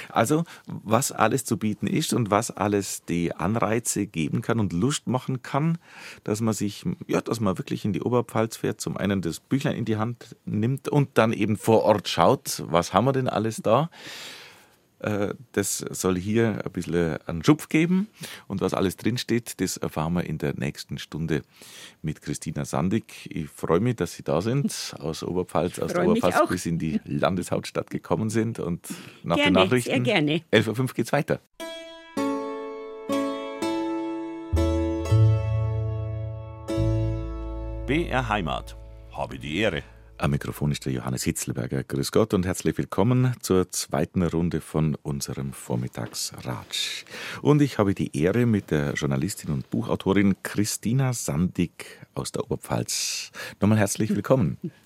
Also, was alles zu bieten ist und was alles die Anreize geben kann und Lust machen kann, dass man sich, ja, dass man wirklich in die Oberpfalz fährt, zum einen das Büchlein in die Hand nimmt und dann eben vor Ort schaut, was haben wir denn alles da. Äh, das soll hier ein bisschen einen Schupf geben. Und was alles drinsteht, das erfahren wir in der nächsten Stunde mit Christina Sandig. Ich freue mich, dass Sie da sind, aus Oberpfalz, aus der Oberpfalz bis in die Landeshauptstadt gekommen sind. Und nach gerne, den Nachrichten. Sehr gerne. 11.05 Uhr geht's weiter. BR Heimat. Habe die Ehre. Am Mikrofon ist der Johannes Hitzlberger. Grüß Gott und herzlich willkommen zur zweiten Runde von unserem Vormittagsratsch. Und ich habe die Ehre, mit der Journalistin und Buchautorin Christina Sandig aus der Oberpfalz. Nochmal herzlich willkommen.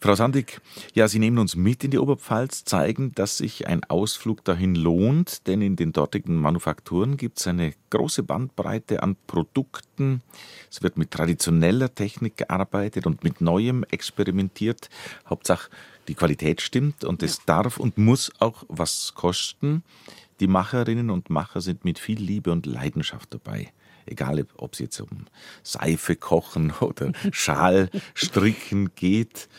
Frau Sandig, ja, Sie nehmen uns mit in die Oberpfalz, zeigen, dass sich ein Ausflug dahin lohnt, denn in den dortigen Manufakturen gibt es eine große Bandbreite an Produkten. Es wird mit traditioneller Technik gearbeitet und mit Neuem experimentiert. Hauptsache, die Qualität stimmt und es darf und muss auch was kosten. Die Macherinnen und Macher sind mit viel Liebe und Leidenschaft dabei egal ob es jetzt um Seife kochen oder Schal stricken geht.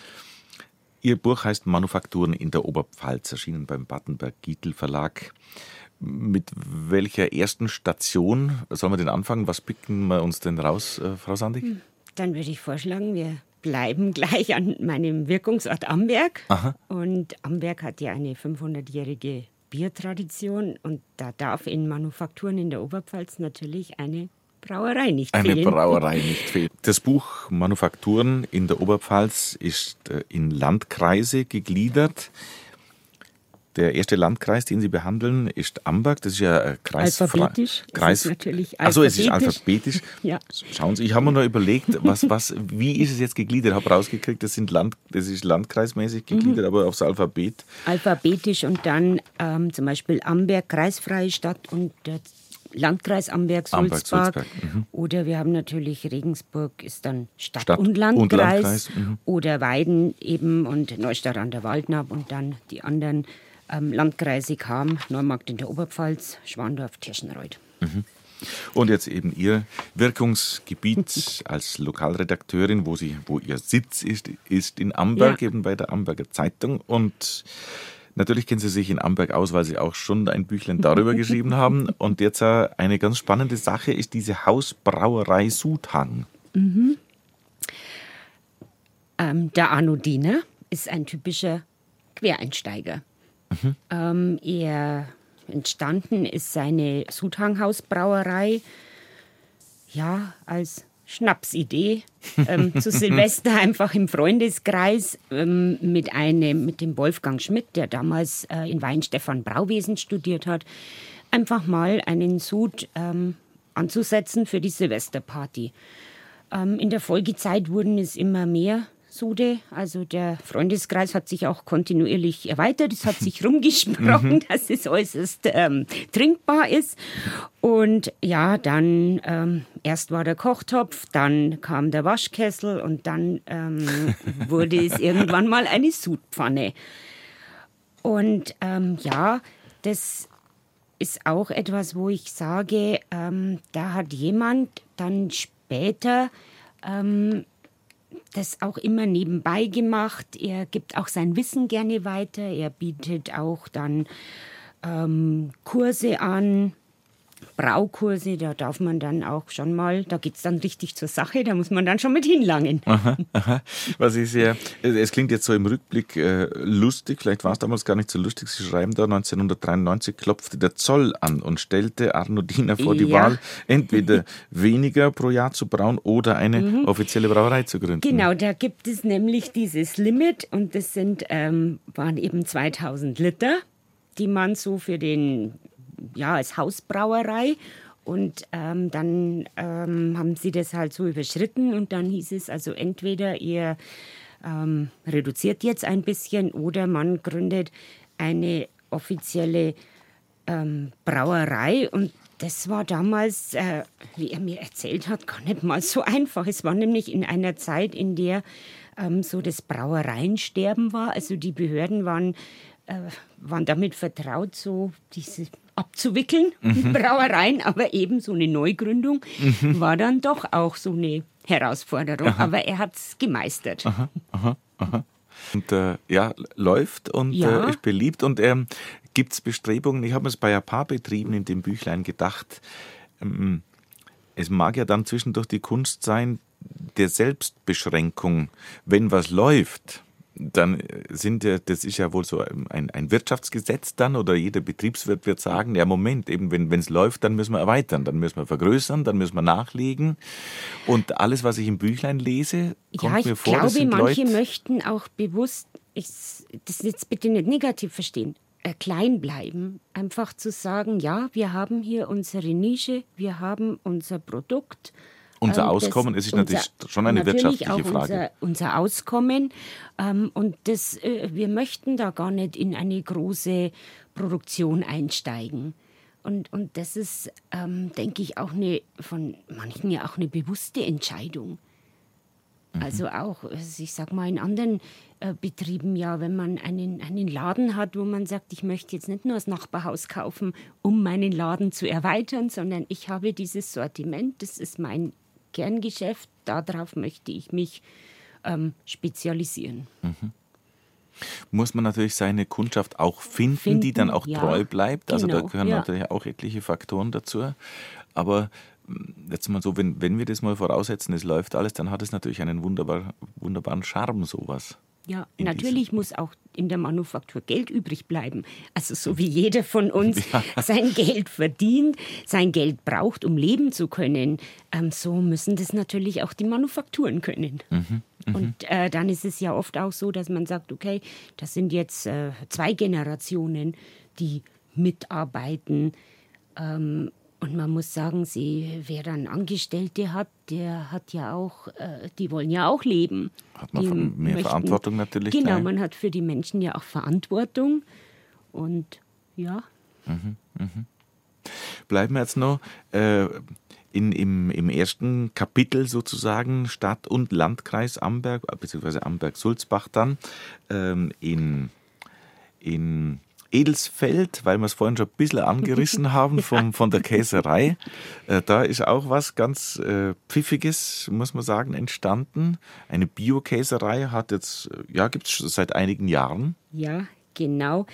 Ihr Buch heißt Manufakturen in der Oberpfalz, erschienen beim Battenberg-Gietel Verlag. Mit welcher ersten Station sollen wir denn anfangen? Was picken wir uns denn raus, äh, Frau Sandig? Hm, dann würde ich vorschlagen, wir bleiben gleich an meinem Wirkungsort Amberg. Aha. Und Amberg hat ja eine 500-jährige Biertradition und da darf in Manufakturen in der Oberpfalz natürlich eine Brauerei nicht Eine fehlen. Brauerei nicht fehlt. Das Buch Manufakturen in der Oberpfalz ist äh, in Landkreise gegliedert. Der erste Landkreis, den Sie behandeln, ist Amberg. Das ist ja äh, Kreis. Alphabetisch. Kreis. Es natürlich Also es ist alphabetisch. ja. Schauen Sie, ich habe mir noch überlegt, was, was, wie ist es jetzt gegliedert? Ich habe rausgekriegt, das, sind Land, das ist landkreismäßig gegliedert, mhm. aber aufs Alphabet. Alphabetisch und dann ähm, zum Beispiel Amberg, kreisfreie Stadt und der Landkreis Amberg-Sulzbach. Amberg, mhm. Oder wir haben natürlich Regensburg ist dann Stadt, Stadt und Landkreis. Und Landkreis mhm. Oder Weiden eben und Neustadt an der Waldnab und dann die anderen ähm, Landkreise kamen. Neumarkt in der Oberpfalz, Schwandorf, Tirschenreuth. Mhm. Und jetzt eben Ihr Wirkungsgebiet als Lokalredakteurin, wo, Sie, wo Ihr Sitz ist, ist in Amberg, ja. eben bei der Amberger Zeitung. Und Natürlich kennen Sie sich in Amberg aus, weil Sie auch schon ein Büchlein darüber geschrieben haben. Und jetzt äh, eine ganz spannende Sache ist diese Hausbrauerei Sudhang. Mhm. Ähm, der Arno Diener ist ein typischer Quereinsteiger. Mhm. Ähm, er entstanden ist seine Sudhang-Hausbrauerei ja als Schnapsidee ähm, zu Silvester einfach im Freundeskreis ähm, mit einem, mit dem Wolfgang Schmidt, der damals äh, in Weinstefan Brauwesen studiert hat, einfach mal einen Sud ähm, anzusetzen für die Silvesterparty. Ähm, in der Folgezeit wurden es immer mehr Sude. Also der Freundeskreis hat sich auch kontinuierlich erweitert. Es hat sich rumgesprochen, mhm. dass es äußerst ähm, trinkbar ist. Und ja, dann ähm, erst war der Kochtopf, dann kam der Waschkessel und dann ähm, wurde es irgendwann mal eine Sudpfanne. Und ähm, ja, das ist auch etwas, wo ich sage, ähm, da hat jemand dann später ähm, das auch immer nebenbei gemacht. Er gibt auch sein Wissen gerne weiter. Er bietet auch dann ähm, Kurse an, Braukurse, da darf man dann auch schon mal, da geht es dann richtig zur Sache, da muss man dann schon mit hinlangen. Aha, aha. Was ist ja, es klingt jetzt so im Rückblick äh, lustig, vielleicht war es damals gar nicht so lustig. Sie schreiben da, 1993 klopfte der Zoll an und stellte Arno Diener vor die ja. Wahl, entweder weniger pro Jahr zu brauen oder eine mhm. offizielle Brauerei zu gründen. Genau, da gibt es nämlich dieses Limit und das sind, ähm, waren eben 2000 Liter die man so für den ja, als Hausbrauerei. Und ähm, dann ähm, haben sie das halt so überschritten und dann hieß es also entweder ihr ähm, reduziert jetzt ein bisschen oder man gründet eine offizielle ähm, Brauerei und das war damals, äh, wie er mir erzählt hat, gar nicht mal so einfach. Es war nämlich in einer Zeit, in der ähm, so das Brauereiensterben war. Also die Behörden waren, äh, waren damit vertraut, so diese abzuwickeln, mhm. Brauereien, aber eben so eine Neugründung mhm. war dann doch auch so eine Herausforderung. Aha. Aber er hat es gemeistert. Aha, aha, aha. Und äh, ja, läuft und ja. Äh, ist beliebt. Und ähm, gibt es Bestrebungen? Ich habe es bei ein paar Betrieben in dem Büchlein gedacht. Ähm, es mag ja dann zwischendurch die Kunst sein, der Selbstbeschränkung, wenn was läuft dann sind ja, das ist ja wohl so ein, ein Wirtschaftsgesetz dann oder jeder Betriebswirt wird sagen, ja Moment, eben wenn es läuft, dann müssen wir erweitern, dann müssen wir vergrößern, dann müssen wir nachlegen und alles, was ich im Büchlein lese, kommt ja, ich mir vor, glaube, das sind manche Leute, möchten auch bewusst, ich, das jetzt bitte nicht negativ verstehen, äh, klein bleiben. Einfach zu sagen, ja, wir haben hier unsere Nische, wir haben unser Produkt. Unser Ähm, Auskommen, das- ist natürlich schon eine natürlich wirtschaftliche Frage. Unser, unser Auskommen. Ähm, und das, äh, wir möchten da gar nicht in eine große Produktion einsteigen. Und, und das ist, ähm, denke ich, auch eine, von manchen ja auch eine bewusste Entscheidung. Also auch, also ich sag mal, in anderen äh, Betrieben ja, wenn man einen, einen Laden hat, wo man sagt, ich möchte jetzt nicht nur das Nachbarhaus kaufen, um meinen Laden zu erweitern, sondern ich habe dieses Sortiment, das ist mein Kerngeschäft, darauf möchte ich mich ähm, spezialisieren. muss man natürlich seine Kundschaft auch finden, die Finden, dann auch ja. treu bleibt. Also da Genau, gehören ja. natürlich auch etliche Faktoren dazu. Aber mh, jetzt mal so, wenn, wenn wir das mal voraussetzen, es läuft alles, dann hat es natürlich einen wunderbar, wunderbaren Charme, sowas. Ja, natürlich muss auch in der Manufaktur Geld übrig bleiben. Also so wie jeder von uns sein Geld verdient, sein Geld braucht, um leben zu können, ähm, so müssen das natürlich auch die Manufakturen können. Und äh, dann ist es ja oft auch so, dass man sagt, okay, das sind jetzt äh, zwei Generationen, die mitarbeiten. Ähm, und man muss sagen, sie, wer dann Angestellte hat, der hat ja auch, äh, die wollen ja auch leben. Hat man mehr Verantwortung natürlich Genau, gleich. man hat für die Menschen ja auch Verantwortung. Und ja, Bleiben wir jetzt noch äh, in, im, im ersten Kapitel sozusagen Stadt- und Landkreis Amberg, beziehungsweise Amberg-Sulzbach dann, ähm, in, in Edelsfeld, weil wir es vorhin schon ein bisschen angerissen haben vom, von der Käserei. Äh, da ist auch was ganz äh, Pfiffiges, muss man sagen, entstanden. Eine Bio-Käserei hat jetzt, äh, ja, gibt es seit einigen Jahren. ja, genau.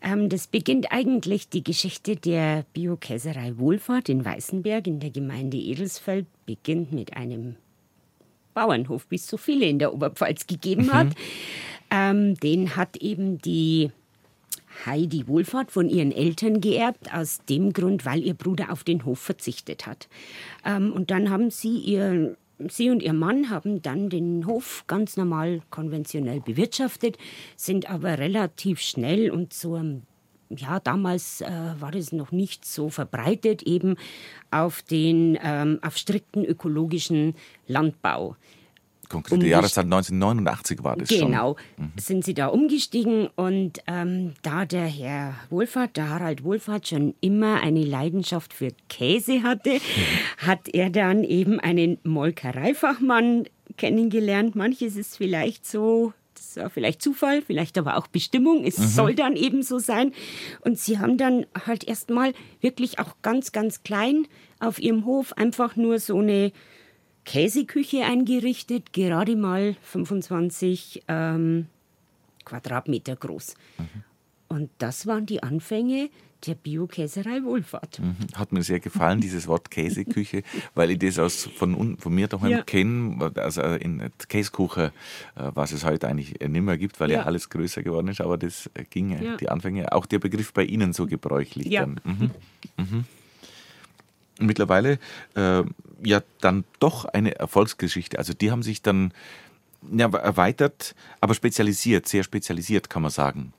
Ähm, das beginnt eigentlich die Geschichte der Biokäserei Wohlfahrt in Weißenberg in der Gemeinde Edelsfeld, beginnt mit einem Bauernhof, wie es so viele in der Oberpfalz gegeben hat. Ähm, den hat eben die Heidi Wohlfahrt von ihren Eltern geerbt, aus dem Grund, weil ihr Bruder auf den Hof verzichtet hat. Ähm, und dann haben sie ihr, sie und ihr Mann haben dann den Hof ganz normal konventionell bewirtschaftet, sind aber relativ schnell und so ähm, ja, damals äh, war das noch nicht so verbreitet, eben auf den ähm, auf strikten ökologischen Landbau. Konkrete Jahreszeit 1989 war das schon. Genau, sind sie da umgestiegen und ähm, da der Herr Wohlfahrt, der Harald Wohlfahrt, schon immer eine Leidenschaft für Käse hatte, hat er dann eben einen Molkereifachmann kennengelernt. Manches ist vielleicht so, das war vielleicht Zufall, vielleicht aber auch Bestimmung. Es soll dann eben so sein. Und sie haben dann halt erstmal wirklich auch ganz, ganz klein auf ihrem Hof einfach nur so eine Käseküche eingerichtet, gerade mal 25 ähm, Quadratmeter groß. Und das waren die Anfänge der Biokäserei Wohlfahrt. Mhm. Hat mir sehr gefallen, dieses Wort Käseküche, weil ich das aus, von, von mir daheim Ja. kenne, also in der Käsekuche, äh, was es heute eigentlich nicht mehr gibt, weil ja, Ja. alles größer geworden ist, aber das äh, ging, Ja. die Anfänge, auch der Begriff bei Ihnen so gebräuchlich. Ja. Dann. Mhm. Mhm. Mittlerweile äh, ja dann doch eine Erfolgsgeschichte. Also die haben sich dann ja, erweitert, aber spezialisiert, sehr spezialisiert, kann man sagen.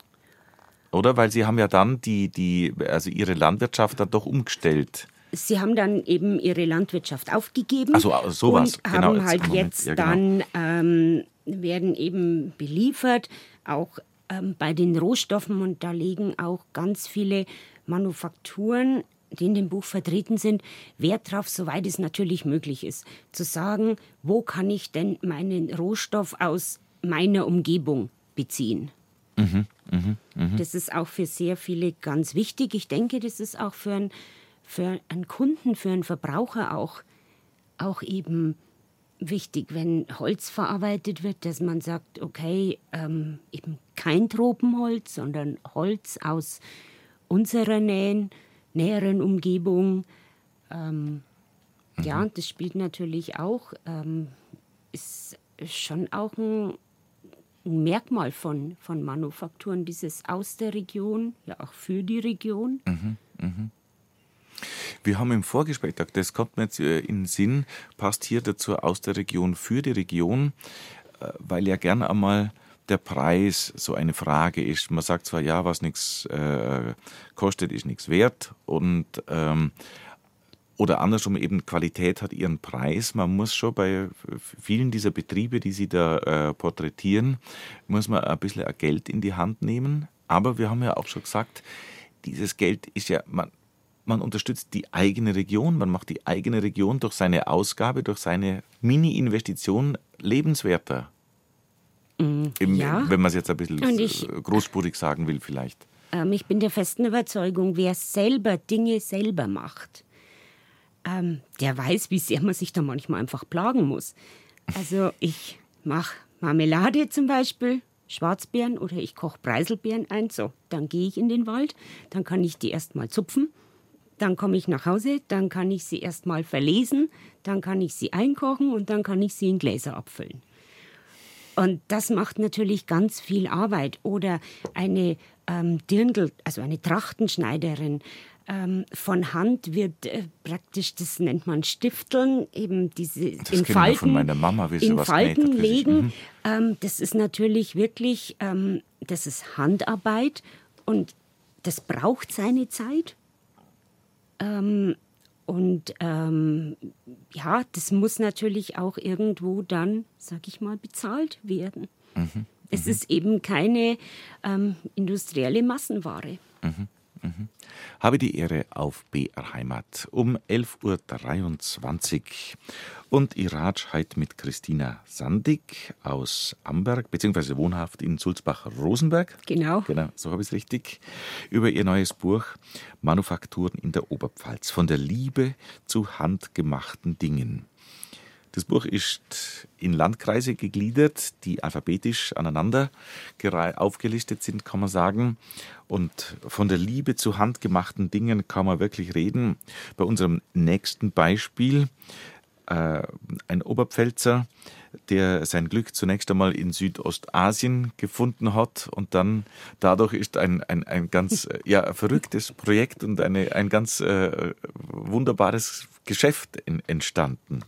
Oder? Weil sie haben ja dann die, die, also ihre Landwirtschaft dann doch umgestellt. Sie haben dann eben ihre Landwirtschaft aufgegeben also sowas. und Genau, haben jetzt halt jetzt Ja, genau. dann ähm, werden eben beliefert, auch ähm, bei den Rohstoffen und da legen auch ganz viele Manufakturen, die in dem Buch vertreten sind, Wert drauf, soweit es natürlich möglich ist, zu sagen, wo kann ich denn meinen Rohstoff aus meiner Umgebung beziehen. Das ist auch für sehr viele ganz wichtig. Ich denke, das ist auch für einen, für einen Kunden, für einen Verbraucher auch, auch eben wichtig, wenn Holz verarbeitet wird, dass man sagt, okay, ähm, eben kein Tropenholz, sondern Holz aus unserer Nähen, näheren Umgebung. Ähm, Ja, und das spielt natürlich auch, ähm, ist schon auch ein ein Merkmal von, von Manufakturen, dieses aus der Region, ja auch für die Region. Mhm, mh. Wir haben im Vorgespräch gesagt, das kommt mir jetzt äh, in den Sinn, passt hier dazu aus der Region für die Region, äh, weil ja gerne einmal der Preis so eine Frage ist. Man sagt zwar, ja, was nichts äh, kostet, ist nichts wert und ähm, oder andersrum eben Qualität hat ihren Preis. Man muss schon bei vielen dieser Betriebe, die Sie da äh, porträtieren, muss man ein bisschen Geld in die Hand nehmen. Aber wir haben ja auch schon gesagt, dieses Geld ist ja, man, man unterstützt die eigene Region, man macht die eigene Region durch seine Ausgabe, durch seine Mini-Investition lebenswerter. Mm, Im, ja. Wenn man es jetzt ein bisschen ich, großspurig sagen will, vielleicht. Ähm, ich bin der festen Überzeugung, wer selber Dinge selber macht, ähm, der weiß, wie sehr man sich da manchmal einfach plagen muss. Also ich mache Marmelade zum Beispiel, Schwarzbeeren oder ich koche Preiselbeeren ein. So, dann gehe ich in den Wald, dann kann ich die erstmal zupfen, dann komme ich nach Hause, dann kann ich sie erstmal verlesen, dann kann ich sie einkochen und dann kann ich sie in Gläser abfüllen. Und das macht natürlich ganz viel Arbeit. Oder eine ähm, Dirndl, also eine Trachtenschneiderin, ähm, von Hand wird äh, praktisch, das nennt man Stifteln, eben diese das in Falten, Mama, in Falten legen. Mhm. Ähm, das ist natürlich wirklich, ähm, das ist Handarbeit und das braucht seine Zeit. Und ähm, ja, das muss natürlich auch irgendwo dann, sag ich mal, bezahlt werden. Mhm. Es mhm. ist eben keine ähm, industrielle Massenware. Mhm. Mhm. Habe die Ehre auf BR Heimat um 11.23 Uhr. Und Iratsch heute mit Christina Sandig aus Amberg, beziehungsweise wohnhaft in Sulzbach-Rosenberg. Genau. Genau, so habe ich es richtig. Über ihr neues Buch Manufakturen in der Oberpfalz. Von der Liebe zu handgemachten Dingen. Das Buch ist in Landkreise gegliedert, die alphabetisch aneinander aufgelistet sind, kann man sagen. Und von der Liebe zu handgemachten Dingen kann man wirklich reden. Bei unserem nächsten Beispiel, äh, ein Oberpfälzer, der sein Glück zunächst einmal in Südostasien gefunden hat und dann dadurch ist ein, ein, ein ganz ja, verrücktes Projekt und eine, ein ganz äh, wunderbares Geschäft entstanden.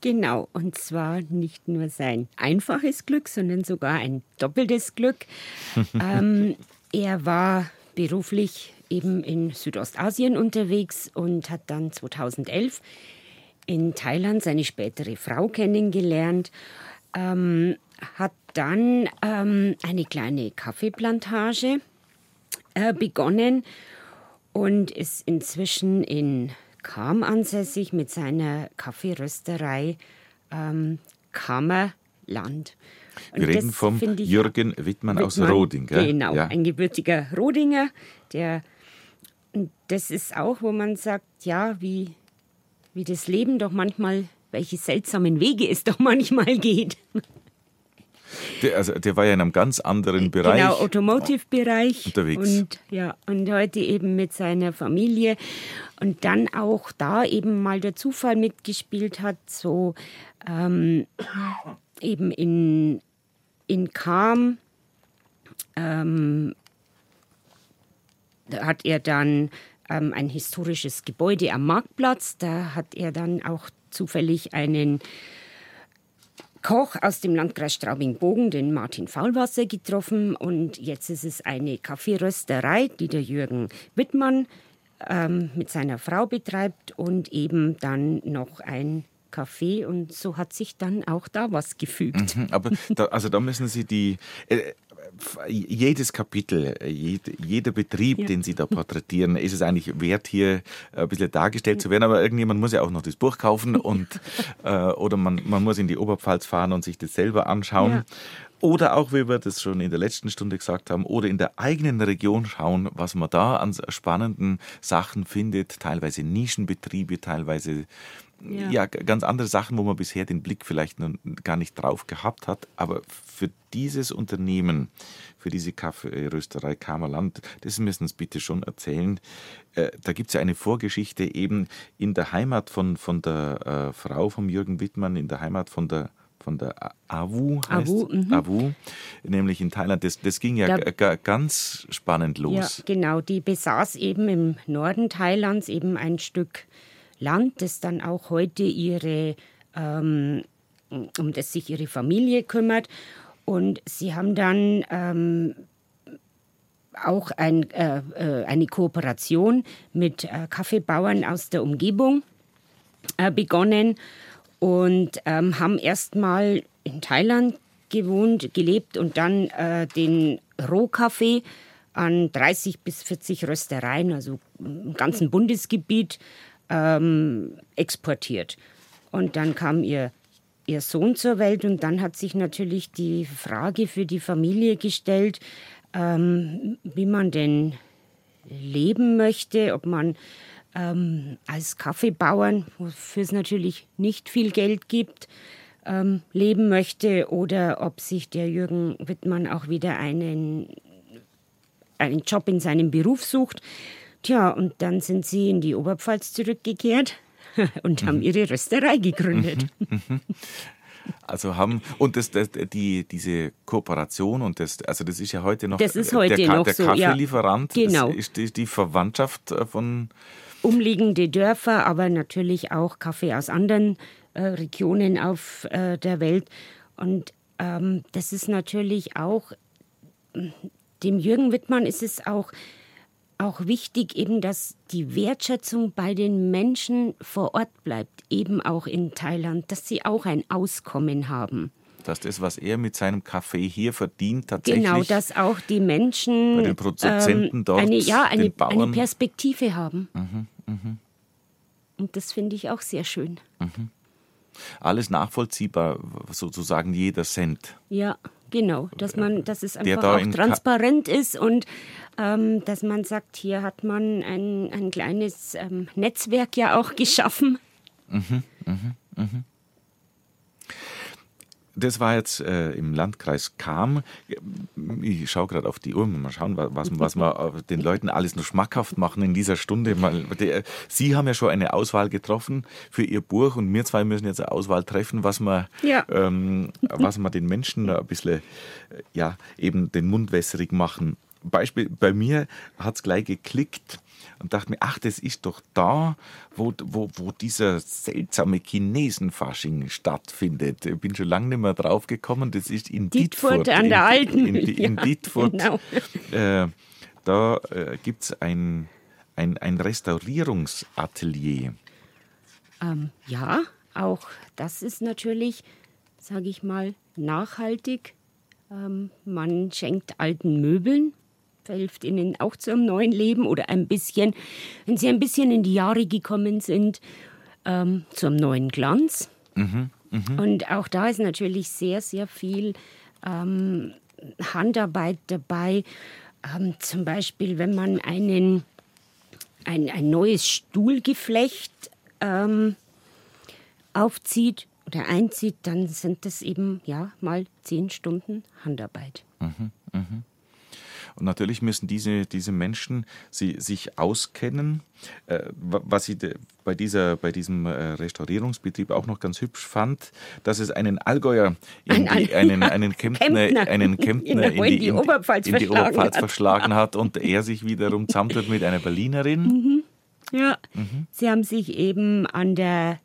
Genau, und zwar nicht nur sein einfaches Glück, sondern sogar ein doppeltes Glück. ähm, er war beruflich eben in Südostasien unterwegs und hat dann 2011 in Thailand seine spätere Frau kennengelernt, ähm, hat dann ähm, eine kleine Kaffeeplantage äh, begonnen und ist inzwischen in kam ansässig mit seiner Kaffeerösterei ähm, Kammerland. Und Wir reden vom Jürgen Wittmann, Wittmann aus Roding. Gell? Genau, ja. ein gebürtiger Rodinger, der das ist auch, wo man sagt, ja, wie, wie das Leben doch manchmal, welche seltsamen Wege es doch manchmal geht. Der, also der war ja in einem ganz anderen äh, Bereich. Genau, Automotive-Bereich. Unterwegs. Und, ja, und heute eben mit seiner Familie. Und dann auch da eben mal der Zufall mitgespielt hat, so ähm, eben in, in Kam. Ähm, da hat er dann ähm, ein historisches Gebäude am Marktplatz. Da hat er dann auch zufällig einen Koch aus dem Landkreis Straubing-Bogen, den Martin Faulwasser, getroffen. Und jetzt ist es eine Kaffeerösterei, die der Jürgen Wittmann ähm, mit seiner Frau betreibt und eben dann noch ein Café und so hat sich dann auch da was gefügt. Mhm, aber da, also da müssen Sie die äh, jedes Kapitel, jed, jeder Betrieb, ja. den Sie da porträtieren, ist es eigentlich wert, hier ein bisschen dargestellt zu werden. Aber irgendjemand muss ja auch noch das Buch kaufen und äh, oder man, man muss in die Oberpfalz fahren und sich das selber anschauen. Ja. Oder auch, wie wir das schon in der letzten Stunde gesagt haben, oder in der eigenen Region schauen, was man da an spannenden Sachen findet, teilweise Nischenbetriebe, teilweise ja. ja. ganz andere Sachen, wo man bisher den Blick vielleicht noch gar nicht drauf gehabt hat. Aber für dieses Unternehmen, für diese Kaffeerösterei Kamerland, das müssen Sie uns bitte schon erzählen. Äh, da gibt es ja eine Vorgeschichte eben in der Heimat von, von der äh, Frau von Jürgen Wittmann, in der Heimat von der von der AWU, heißt, AWU, mhm. AWU, nämlich in Thailand. Das, das ging ja Da- ga- ganz spannend Ja, los. genau. Die besaß eben im Norden Thailands eben ein Stück Land, das dann auch heute ihre, ähm, um das sich ihre Familie kümmert. Und sie haben dann ähm, auch ein, äh, äh, eine Kooperation mit äh, Kaffeebauern aus der Umgebung äh, begonnen und ähm, haben erstmal in Thailand gewohnt, gelebt und dann äh, den Rohkaffee an 30 bis 40 Röstereien, also im ganzen Bundesgebiet, ähm, exportiert. Und dann kam ihr, ihr Sohn zur Welt und dann hat sich natürlich die Frage für die Familie gestellt, ähm, wie man denn leben möchte, ob man ähm, als Kaffeebauern, wofür es natürlich nicht viel Geld gibt, ähm, leben möchte oder ob sich der Jürgen Wittmann auch wieder einen, einen Job in seinem Beruf sucht. Tja, und dann sind sie in die Oberpfalz zurückgekehrt und haben ihre Rösterei gegründet. Also haben und das, das, die, diese Kooperation und das, also das ist ja heute noch Das ist heute der, noch der so, ja. Kaffeelieferant. Genau. Das ist die, die Verwandtschaft äh, von umliegende Dörfer, aber natürlich auch Kaffee aus anderen äh, Regionen auf äh, der Welt. Und ähm, das ist natürlich auch, dem Jürgen Wittmann ist es auch, auch wichtig, eben, dass die Wertschätzung bei den Menschen vor Ort bleibt, eben auch in Thailand, dass sie auch ein Auskommen haben. dass das, was er mit seinem Kaffee hier verdient, tatsächlich Genau, dass auch die Menschen Bei den Produzenten ähm, dort, eine, ja, eine. Mhm, eine Perspektive haben. Und das finde ich auch sehr schön. alles nachvollziehbar, sozusagen jeder Cent. Ja, genau. Dass man, dass es einfach da auch in Ka- transparent ist und ähm, dass man sagt, hier hat man ein, ein kleines ähm, Netzwerk ja auch geschaffen. Das war jetzt äh, im Landkreis Kam. Ich schaue gerade auf die Uhr, mal schauen, wa- was, was wir äh, den Leuten alles noch schmackhaft machen in dieser Stunde. Mal, der, Sie haben ja schon eine Auswahl getroffen für Ihr Buch und wir zwei müssen jetzt eine Auswahl treffen, was wir, Ja. ähm, was wir den Menschen ein bisschen, äh, ja, eben den Mund wässrig machen. Beispiel, bei mir hat es gleich geklickt und dachte mir, ach, das ist doch da, wo, wo, wo dieser seltsame Chinesenfasching stattfindet. Ich bin schon lange nicht mehr drauf gekommen. Das ist in Dietfurt Dietfurt. an der in, Alten. In, in, in Ja, Dietfurt. genau. Äh, da äh, gibt es ein, ein, ein Restaurierungsatelier. Ähm, ja, auch das ist natürlich, sage ich mal, nachhaltig. Ähm, man schenkt alten Möbeln, verhilft ihnen auch zu einem neuen Leben oder ein bisschen, wenn sie ein bisschen in die Jahre gekommen sind, ähm, zum neuen Glanz. Und auch da ist natürlich sehr, sehr viel ähm, Handarbeit dabei. Ähm, zum Beispiel, wenn man einen, ein, ein neues Stuhlgeflecht ähm, aufzieht oder einzieht, dann sind das eben ja mal zehn Stunden Handarbeit. Und natürlich müssen diese, diese Menschen sie, sich auskennen. Äh, wa- was ich de- bei, dieser, bei diesem äh, Restaurierungsbetrieb auch noch ganz hübsch fand, dass es einen Allgäuer, in Ein- die, einen, einen Kemptner, Kemptner. einen Kemptner In in die, die in, Oberpfalz in die verschlagen Oberpfalz hat. verschlagen hat und er sich wiederum tut mit einer Berlinerin. Ja, sie haben sich eben an der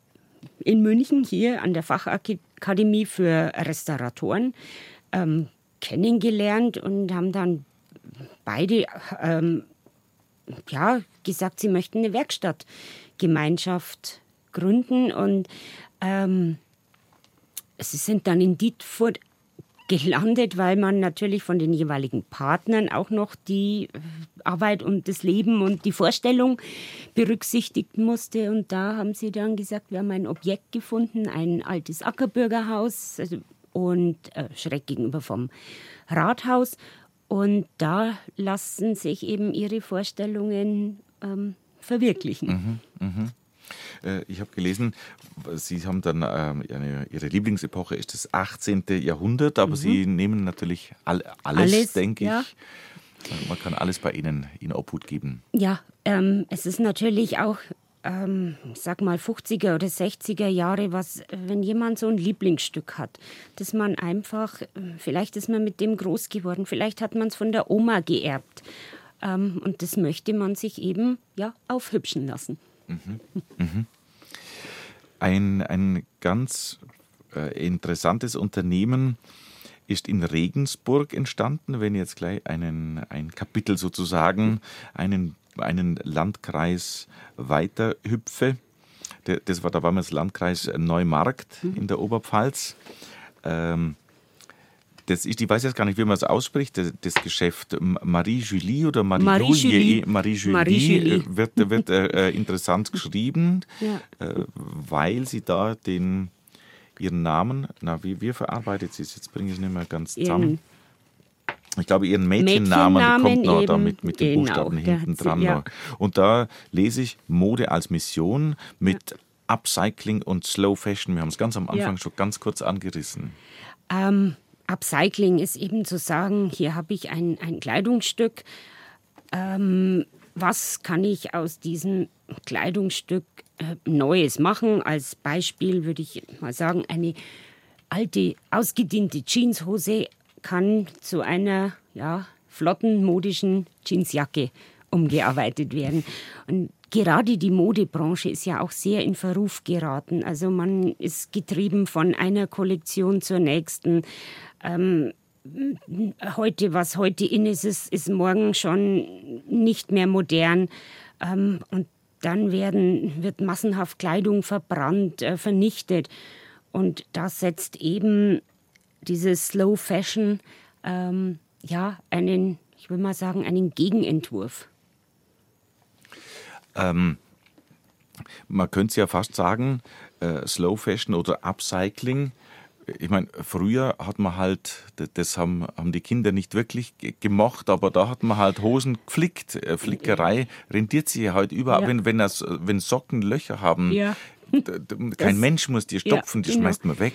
in München hier an der Fachakademie für Restauratoren ähm, kennengelernt und haben dann beide ähm, ja, gesagt, sie möchten eine Werkstattgemeinschaft gründen und ähm, sie sind dann in Dietfurt gelandet, weil man natürlich von den jeweiligen Partnern auch noch die äh, Arbeit und das Leben und die Vorstellung berücksichtigen musste. Und da haben sie dann gesagt, wir haben ein Objekt gefunden, ein altes Ackerbürgerhaus also, und äh, schräg gegenüber vom Rathaus. Und da lassen sich eben ihre Vorstellungen ähm, verwirklichen. Äh, Ich habe gelesen, Sie haben dann ähm, eine, Ihre Lieblingsepoche ist das 18. Jahrhundert, aber Sie nehmen natürlich all, alles, Mhm. Alles, denke ja. ich. Man kann alles bei Ihnen in Obhut geben. Ja, ähm, es ist natürlich auch ähm, sag mal 50er oder 60er Jahre, was, wenn jemand so ein Lieblingsstück hat, dass man einfach, vielleicht ist man mit dem groß geworden, vielleicht hat man es von der Oma geerbt. Ähm, und das möchte man sich eben ja aufhübschen lassen. Mhm. Mhm. Ein, ein ganz äh, interessantes Unternehmen ist in Regensburg entstanden, wenn jetzt gleich einen, ein Kapitel sozusagen, einen einen Landkreis weiter hüpfe. Das war damals Landkreis Neumarkt mhm. in der Oberpfalz. Ähm, das ist, ich weiß jetzt gar nicht, wie man es ausspricht, das, das Geschäft Marie-Julie oder Marie-Julie Marie Marie wird, wird äh, äh, interessant geschrieben, ja. äh, weil sie da den, ihren Namen, na, wie, wie verarbeitet sie es? Jetzt bringe ich es nicht mehr ganz zusammen. Ich glaube, ihren Mädchennamen, Mädchennamen kommt noch da mit, mit den genau, Buchstaben hinten dran. Sie, ja. Und da lese ich Mode als Mission mit ja. Upcycling und Slow Fashion. Wir haben es ganz am Anfang ja. schon ganz kurz angerissen. Ähm, Upcycling ist eben zu sagen, hier habe ich ein, ein Kleidungsstück. Ähm, was kann ich aus diesem Kleidungsstück äh, Neues machen? Als Beispiel würde ich mal sagen, eine alte, ausgediente Jeanshose kann zu einer ja, flotten, modischen Jeansjacke umgearbeitet werden. Und gerade die Modebranche ist ja auch sehr in Verruf geraten. Also man ist getrieben von einer Kollektion zur nächsten. Ähm, heute, was heute in ist, ist, ist morgen schon nicht mehr modern. Ähm, und dann werden, wird massenhaft Kleidung verbrannt, äh, vernichtet. Und das setzt eben dieses Slow Fashion ähm, ja einen, ich will mal sagen, einen Gegenentwurf. Ähm, man könnte es ja fast sagen, äh, Slow Fashion oder Upcycling. Ich meine, früher hat man halt, das haben, haben die Kinder nicht wirklich gemocht, aber da hat man halt Hosen geflickt. Äh, Flickerei rentiert sich ja heute überall, ja. wenn, wenn, das, wenn Socken Löcher haben. Ja. Kein das, Mensch muss die stopfen, ja, die genau. schmeißt man weg.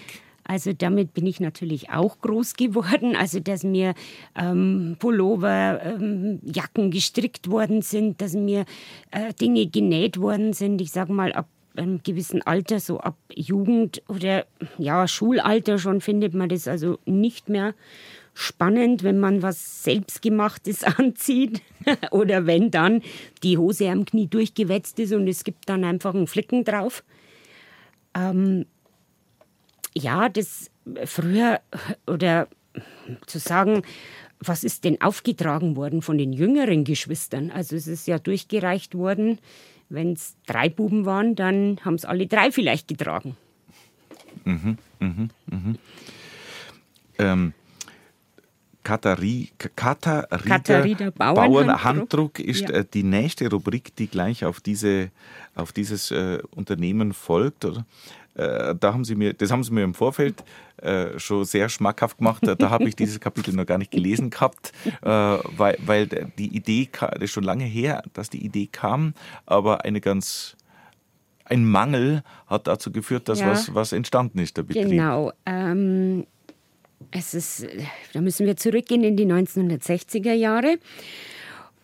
Also damit bin ich natürlich auch groß geworden. Also dass mir ähm, Pullover, ähm, Jacken gestrickt worden sind, dass mir äh, Dinge genäht worden sind. Ich sage mal ab einem gewissen Alter, so ab Jugend oder ja Schulalter schon findet man das also nicht mehr spannend, wenn man was selbstgemachtes anzieht oder wenn dann die Hose am Knie durchgewetzt ist und es gibt dann einfach einen Flicken drauf. Ähm, ja, das früher oder zu sagen, was ist denn aufgetragen worden von den jüngeren Geschwistern? Also es ist ja durchgereicht worden, wenn es drei Buben waren, dann haben es alle drei vielleicht getragen. Mhm, mhm, mhm. Ähm, Katari, Katharida, Katharida Bauernhanddruck Bauern ist ja. Äh, die nächste Rubrik, die gleich auf, diese, auf dieses äh, Unternehmen folgt. Oder? Äh, da haben sie mir, das haben sie mir im Vorfeld äh, schon sehr schmackhaft gemacht. Da habe ich dieses Kapitel noch gar nicht gelesen gehabt, äh, weil, weil die Idee, das ist schon lange her, dass die Idee kam, aber eine ganz ein Mangel hat dazu geführt, dass ja, was, was entstanden ist, der Betrieb. Genau. Ähm, es ist, da müssen wir zurückgehen in die 1960er Jahre.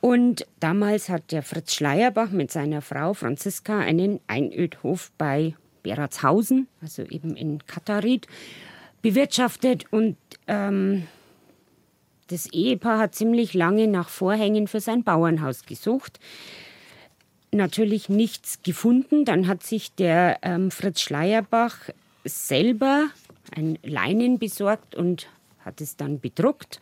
Und damals hat der Fritz Schleierbach mit seiner Frau Franziska einen Einödhof bei Beratshausen, also eben in Katharit, bewirtschaftet. Und ähm, das Ehepaar hat ziemlich lange nach Vorhängen für sein Bauernhaus gesucht. Natürlich nichts gefunden. Dann hat sich der ähm, Fritz Schleierbach selber ein Leinen besorgt und hat es dann bedruckt.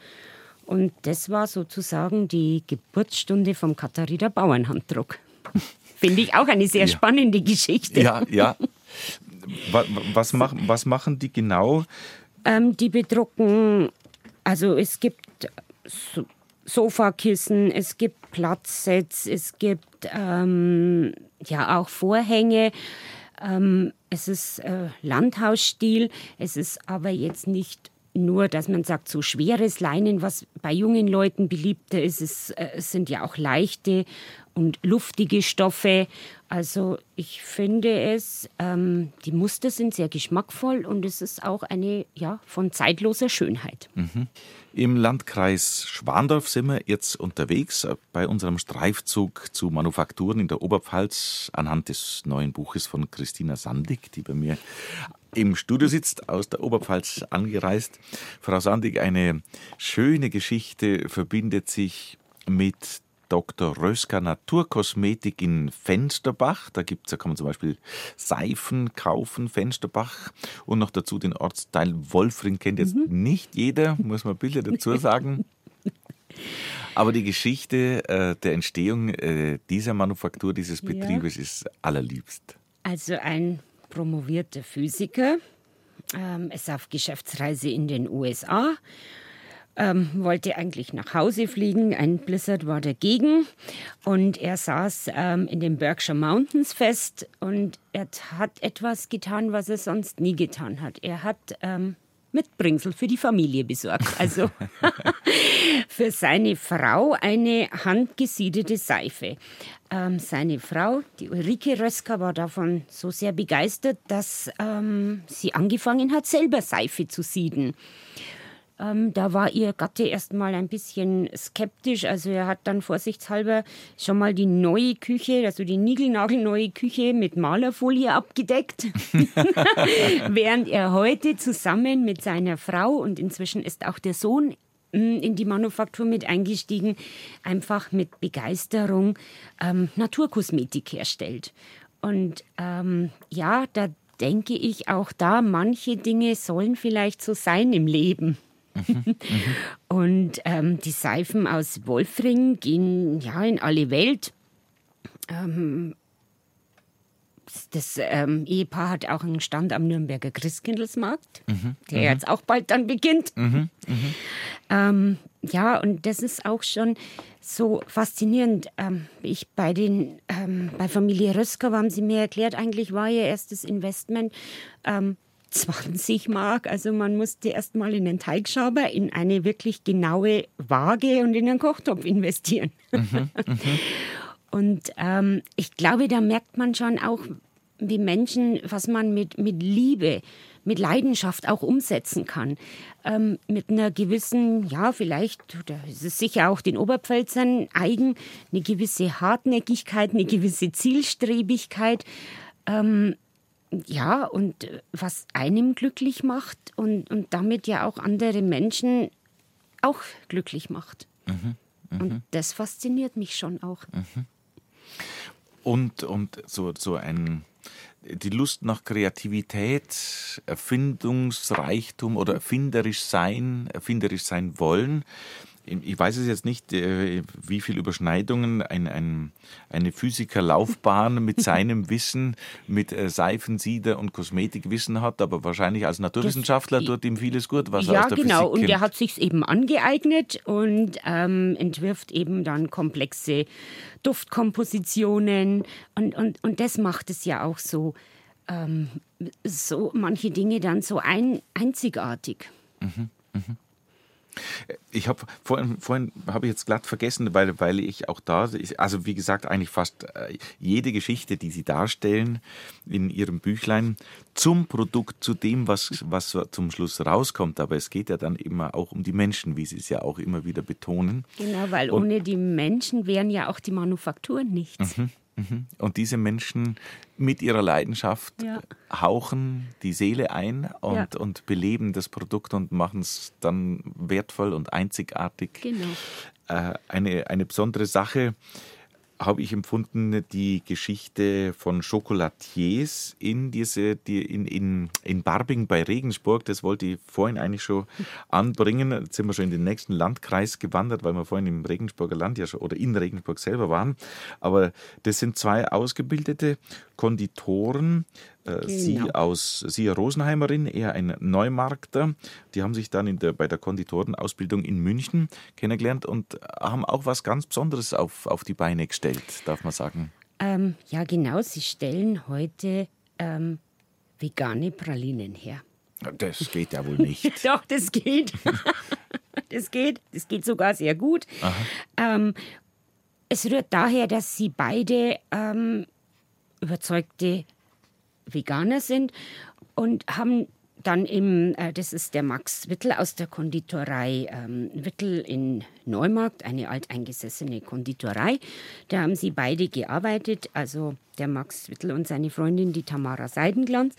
Und das war sozusagen die Geburtsstunde vom Kathariner Bauernhanddruck. Finde ich auch eine sehr ja. spannende Geschichte. Ja, ja. Was, machen, was machen die genau? Ähm, die bedrucken, also es gibt so Sofakissen, es gibt Platzsets, es gibt ähm, ja auch Vorhänge. Ähm, es ist äh, Landhausstil, es ist aber jetzt nicht nur, dass man sagt, so schweres Leinen, was bei jungen Leuten beliebter ist. Es, äh, es sind ja auch leichte und luftige Stoffe. Also ich finde es, ähm, die Muster sind sehr geschmackvoll und es ist auch eine ja, von zeitloser Schönheit. Mhm. Im Landkreis Schwandorf sind wir jetzt unterwegs bei unserem Streifzug zu Manufakturen in der Oberpfalz anhand des neuen Buches von Christina Sandig, die bei mir im Studio sitzt, aus der Oberpfalz angereist. Frau Sandig, eine schöne Geschichte verbindet sich mit Dr. Röska Naturkosmetik in Fensterbach. Da gibt's, da kann man zum Beispiel Seifen kaufen, Fensterbach. Und noch dazu den Ortsteil Wolfring kennt jetzt mhm. nicht jeder, muss man Bilder dazu sagen. Aber die Geschichte äh, der Entstehung äh, dieser Manufaktur, dieses Betriebes ja. ist allerliebst. Also ein promovierter Physiker, ähm, ist auf Geschäftsreise in den USA ähm, wollte eigentlich nach Hause fliegen. Ein Blizzard war dagegen und er saß ähm, in den Berkshire Mountains fest und er hat etwas getan, was er sonst nie getan hat. Er hat ähm, Mitbringsel für die Familie besorgt. Also für seine Frau eine handgesiedete Seife. Ähm, seine Frau, die Ulrike Röska, war davon so sehr begeistert, dass ähm, sie angefangen hat, selber Seife zu sieden. Ähm, da war ihr Gatte erst mal ein bisschen skeptisch. Also er hat dann vorsichtshalber schon mal die neue Küche, also die niegelnagelneue Küche mit Malerfolie abgedeckt. Während er heute zusammen mit seiner Frau und inzwischen ist auch der Sohn hm, in die Manufaktur mit eingestiegen, einfach mit Begeisterung ähm, Naturkosmetik herstellt. Und ähm, ja, da denke ich auch da, manche Dinge sollen vielleicht so sein im Leben. Und ähm, die Seifen aus Wolfring gehen ja in alle Welt. Ähm, das ähm, Ehepaar hat auch einen Stand am Nürnberger Christkindlesmarkt, mhm, der mhm. jetzt auch bald dann beginnt. Mhm, mhm, ähm, ja, und das ist auch schon so faszinierend. Ähm, ich bei den ähm, bei Familie Rösker haben sie mir erklärt, eigentlich war ihr erstes Investment ähm, 20 Mark. Also man musste erst mal in den Teigschaber, in eine wirklich genaue Waage und in einen Kochtopf investieren. Mhm, mhm. und ähm, ich glaube, da merkt man schon auch, wie Menschen, was man mit, mit Liebe, mit Leidenschaft auch umsetzen kann. Ähm, mit einer gewissen, ja, vielleicht, oder ist es sicher auch den Oberpfälzern eigen, eine gewisse Hartnäckigkeit, eine gewisse Zielstrebigkeit. Ähm, ja, und äh, was einem glücklich macht und, und damit ja auch andere Menschen auch glücklich macht. Mhm, mh. Und das fasziniert mich schon auch. Mhm. Und, und so, so ein, die Lust nach Kreativität, Erfindungsreichtum oder erfinderisch sein, erfinderisch sein wollen, ich weiß es jetzt nicht, äh, wie viele Überschneidungen ein, ein, eine Physikerlaufbahn mit seinem Wissen, mit äh, Seifensieder und Kosmetikwissen hat, aber wahrscheinlich als Naturwissenschaftler das, tut ihm vieles gut, was ja, er aus der genau. Physik kennt. und er hat sich eben angeeignet und ähm, entwirft eben dann komplexe Duftkompositionen und, und, und das macht es ja auch so, ähm, so manche Dinge dann so ein, einzigartig. Mhm, mh. Ich habe vorhin, vorhin habe ich jetzt glatt vergessen, weil, weil ich auch da, also wie gesagt, eigentlich fast äh, jede Geschichte, die Sie darstellen in Ihrem Büchlein zum Produkt, zu dem, was, was zum Schluss rauskommt. Aber es geht ja dann immer auch um die Menschen, wie Sie es ja auch immer wieder betonen. Genau, weil Und, ohne die Menschen wären ja auch die Manufakturen nichts. Mhm. Mhm. Und diese Menschen mit ihrer Leidenschaft ja. hauchen die Seele ein und, ja. und beleben das Produkt und machen es dann wertvoll und einzigartig. Genau. Äh, eine, eine besondere Sache habe ich empfunden, die Geschichte von Chocolatiers in diese, die in, in, in Barbing bei Regensburg. Das wollte ich vorhin eigentlich schon anbringen. Jetzt sind wir schon in den nächsten Landkreis gewandert, weil wir vorhin im Regensburger Land ja schon oder in Regensburg selber waren. Aber das sind zwei ausgebildete Konditoren, genau. Sie aus Sie Rosenheimerin, eher ein Neumarkter. Die haben sich dann der, bei der Konditorenausbildung in München kennengelernt und haben auch was ganz Besonderes auf, auf die Beine gestellt, darf man sagen. Ähm, ja, genau. Sie stellen heute ähm, vegane Pralinen her. Das geht ja wohl nicht. Doch, das geht. das geht. Das geht sogar sehr gut. Ähm, es rührt daher, dass sie beide ähm, überzeugte Veganer sind und haben dann im, äh, das ist der Max Wittel aus der Konditorei ähm, Wittel in Neumarkt, eine alteingesessene Konditorei. Da haben sie beide gearbeitet, also der Max Wittel und seine Freundin, die Tamara Seidenglanz.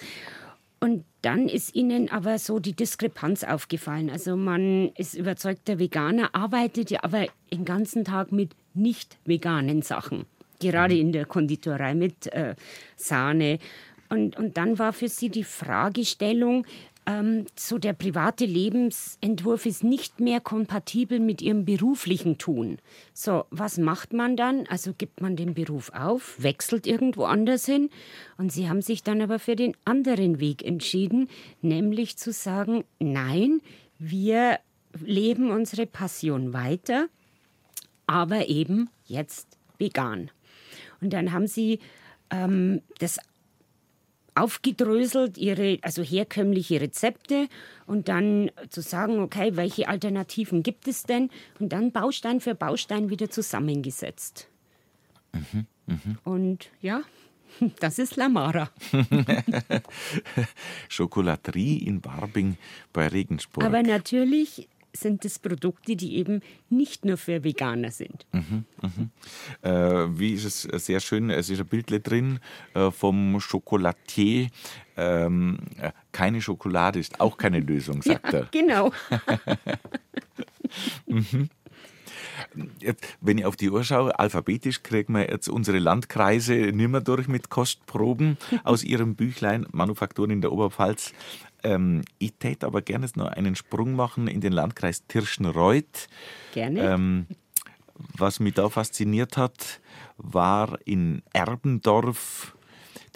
Und dann ist ihnen aber so die Diskrepanz aufgefallen. Also man ist überzeugter Veganer, arbeitet ja aber den ganzen Tag mit nicht veganen Sachen. Gerade in der Konditorei mit äh, Sahne und, und dann war für sie die Fragestellung, ähm, so der private Lebensentwurf ist nicht mehr kompatibel mit ihrem beruflichen Tun. So, was macht man dann? Also gibt man den Beruf auf, wechselt irgendwo anders hin und sie haben sich dann aber für den anderen Weg entschieden, nämlich zu sagen, nein, wir leben unsere Passion weiter, aber eben jetzt vegan. Und dann haben sie ähm, das aufgedröselt, ihre, also herkömmliche Rezepte und dann zu sagen, okay, welche Alternativen gibt es denn? Und dann Baustein für Baustein wieder zusammengesetzt. Mhm, mh. Und ja, das ist Lamara. Schokolaterie in Barbing bei Regensburg. Aber natürlich sind es Produkte, die eben nicht nur für Veganer sind. Mhm, mhm. Äh, wie ist es sehr schön, es ist ein Bild drin äh, vom Schokolatier. Ähm, äh, keine Schokolade ist auch keine Lösung, sagt ja, er. Genau. mhm. Wenn ich auf die Uhr schaue, alphabetisch kriegen wir jetzt unsere Landkreise nimmer durch mit Kostproben aus ihrem Büchlein Manufakturen in der Oberpfalz. Ähm, ich täte aber gerne noch einen Sprung machen in den Landkreis Tirschenreuth. Gerne. Ähm, was mich da fasziniert hat, war in Erbendorf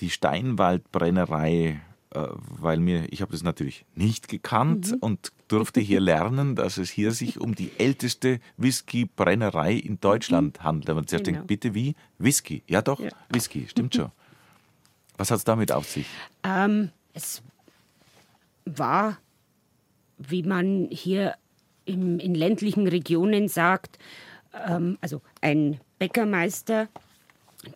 die Steinwaldbrennerei, äh, weil mir, ich habe das natürlich nicht gekannt mhm. und durfte hier lernen, dass es hier sich um die älteste Whiskybrennerei in Deutschland mhm. handelt. Man zuerst genau. denkt, bitte wie? Whisky. Ja doch, ja. Whisky, stimmt schon. Was hat es damit auf sich? Ähm, es war, wie man hier im, in ländlichen Regionen sagt, ähm, also ein Bäckermeister,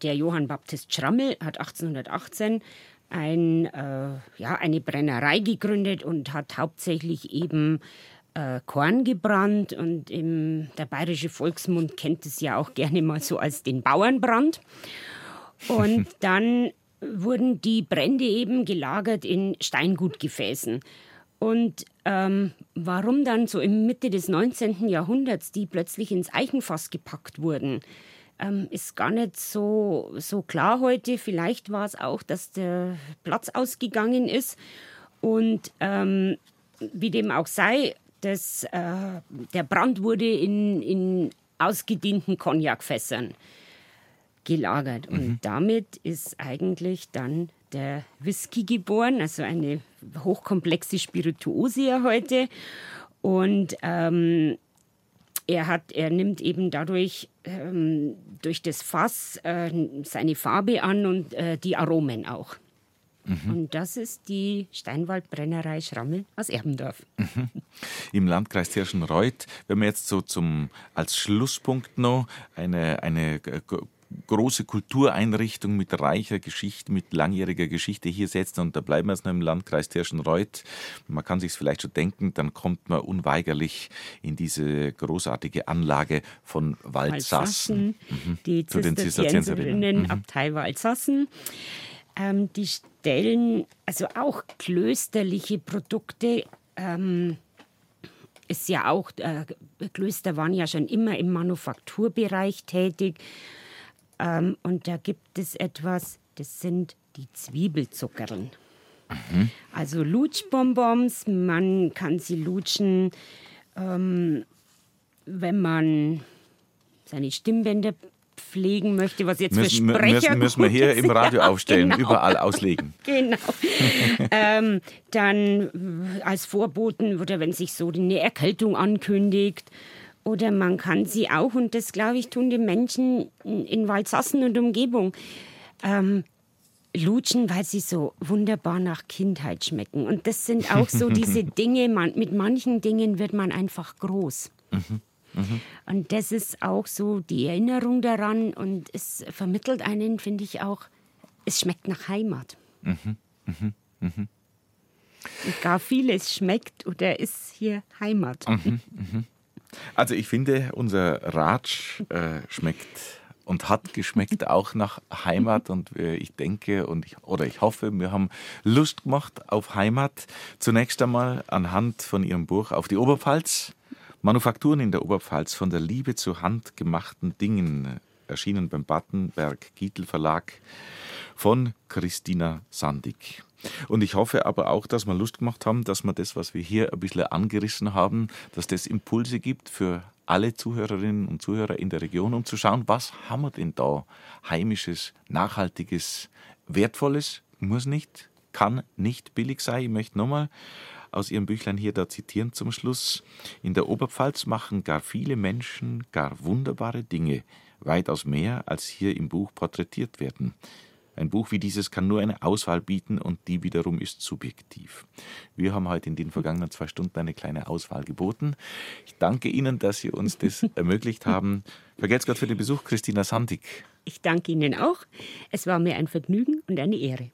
der Johann Baptist Schrammel, hat 1818 ein, äh, ja, eine Brennerei gegründet und hat hauptsächlich eben äh, Korn gebrannt. Und im, der bayerische Volksmund kennt es ja auch gerne mal so als den Bauernbrand. Und dann wurden die Brände eben gelagert in Steingutgefäßen. Und ähm, warum dann so im Mitte des 19. Jahrhunderts die plötzlich ins Eichenfass gepackt wurden, ähm, ist gar nicht so, so klar heute. Vielleicht war es auch, dass der Platz ausgegangen ist. Und ähm, wie dem auch sei, das, äh, der Brand wurde in, in ausgedienten Cognacfässern gelagert. Und mhm. damit ist eigentlich dann der Whisky geboren, also eine hochkomplexe Spirituose ja heute. Und ähm, er, hat, er nimmt eben dadurch ähm, durch das Fass äh, seine Farbe an und äh, die Aromen auch. Mhm. Und das ist die Steinwaldbrennerei Schrammel aus Erbendorf. Mhm. Im Landkreis Tirschenreuth, wenn wir jetzt so zum, als Schlusspunkt noch eine, eine große Kultureinrichtung mit reicher Geschichte, mit langjähriger Geschichte hier setzen und da bleiben wir jetzt noch im Landkreis Tirschenreuth. Man kann sich vielleicht schon denken, dann kommt man unweigerlich in diese großartige Anlage von Waldsassen. Mhm. Die Zisterzienserinnen mhm. Abtei Waldsassen. Ähm, die stellen also auch klösterliche Produkte. Ähm, ist ja auch, äh, Klöster waren ja schon immer im Manufakturbereich tätig. Ähm, und da gibt es etwas, das sind die Zwiebelzuckerln. Mhm. Also Lutschbonbons, man kann sie lutschen, ähm, wenn man seine Stimmbänder pflegen möchte, was jetzt müssen, für Sprecher müssen, müssen wir hier im Radio ja, aufstellen, genau. überall auslegen. genau. ähm, dann als Vorboten oder wenn sich so eine Erkältung ankündigt, oder man kann sie auch, und das glaube ich, tun die Menschen in Waldsassen und Umgebung, ähm, lutschen, weil sie so wunderbar nach Kindheit schmecken. Und das sind auch so diese Dinge, man, mit manchen Dingen wird man einfach groß. Mhm. Mhm. Und das ist auch so die Erinnerung daran und es vermittelt einen, finde ich auch, es schmeckt nach Heimat. Mhm. Mhm. mhm. Und gar vieles schmeckt oder ist hier Heimat. Mhm. mhm. Also ich finde, unser Ratsch äh, schmeckt und hat geschmeckt auch nach Heimat und äh, ich denke und ich, oder ich hoffe, wir haben Lust gemacht auf Heimat. Zunächst einmal anhand von Ihrem Buch auf die Oberpfalz. Manufakturen in der Oberpfalz von der Liebe zu handgemachten Dingen erschienen beim Battenberg Gietel Verlag von Christina Sandig. Und ich hoffe aber auch, dass wir Lust gemacht haben, dass wir das, was wir hier ein bisschen angerissen haben, dass das Impulse gibt für alle Zuhörerinnen und Zuhörer in der Region, um zu schauen, was haben wir denn da heimisches, nachhaltiges, wertvolles, muss nicht, kann nicht billig sein. Ich möchte nochmal aus Ihrem Büchlein hier da zitieren zum Schluss. In der Oberpfalz machen gar viele Menschen gar wunderbare Dinge, weitaus mehr als hier im Buch porträtiert werden. Ein Buch wie dieses kann nur eine Auswahl bieten und die wiederum ist subjektiv. Wir haben heute in den vergangenen zwei Stunden eine kleine Auswahl geboten. Ich danke Ihnen, dass Sie uns das ermöglicht haben. Vergelt's Gott für den Besuch, Christina Sandig. Ich danke Ihnen auch. Es war mir ein Vergnügen und eine Ehre.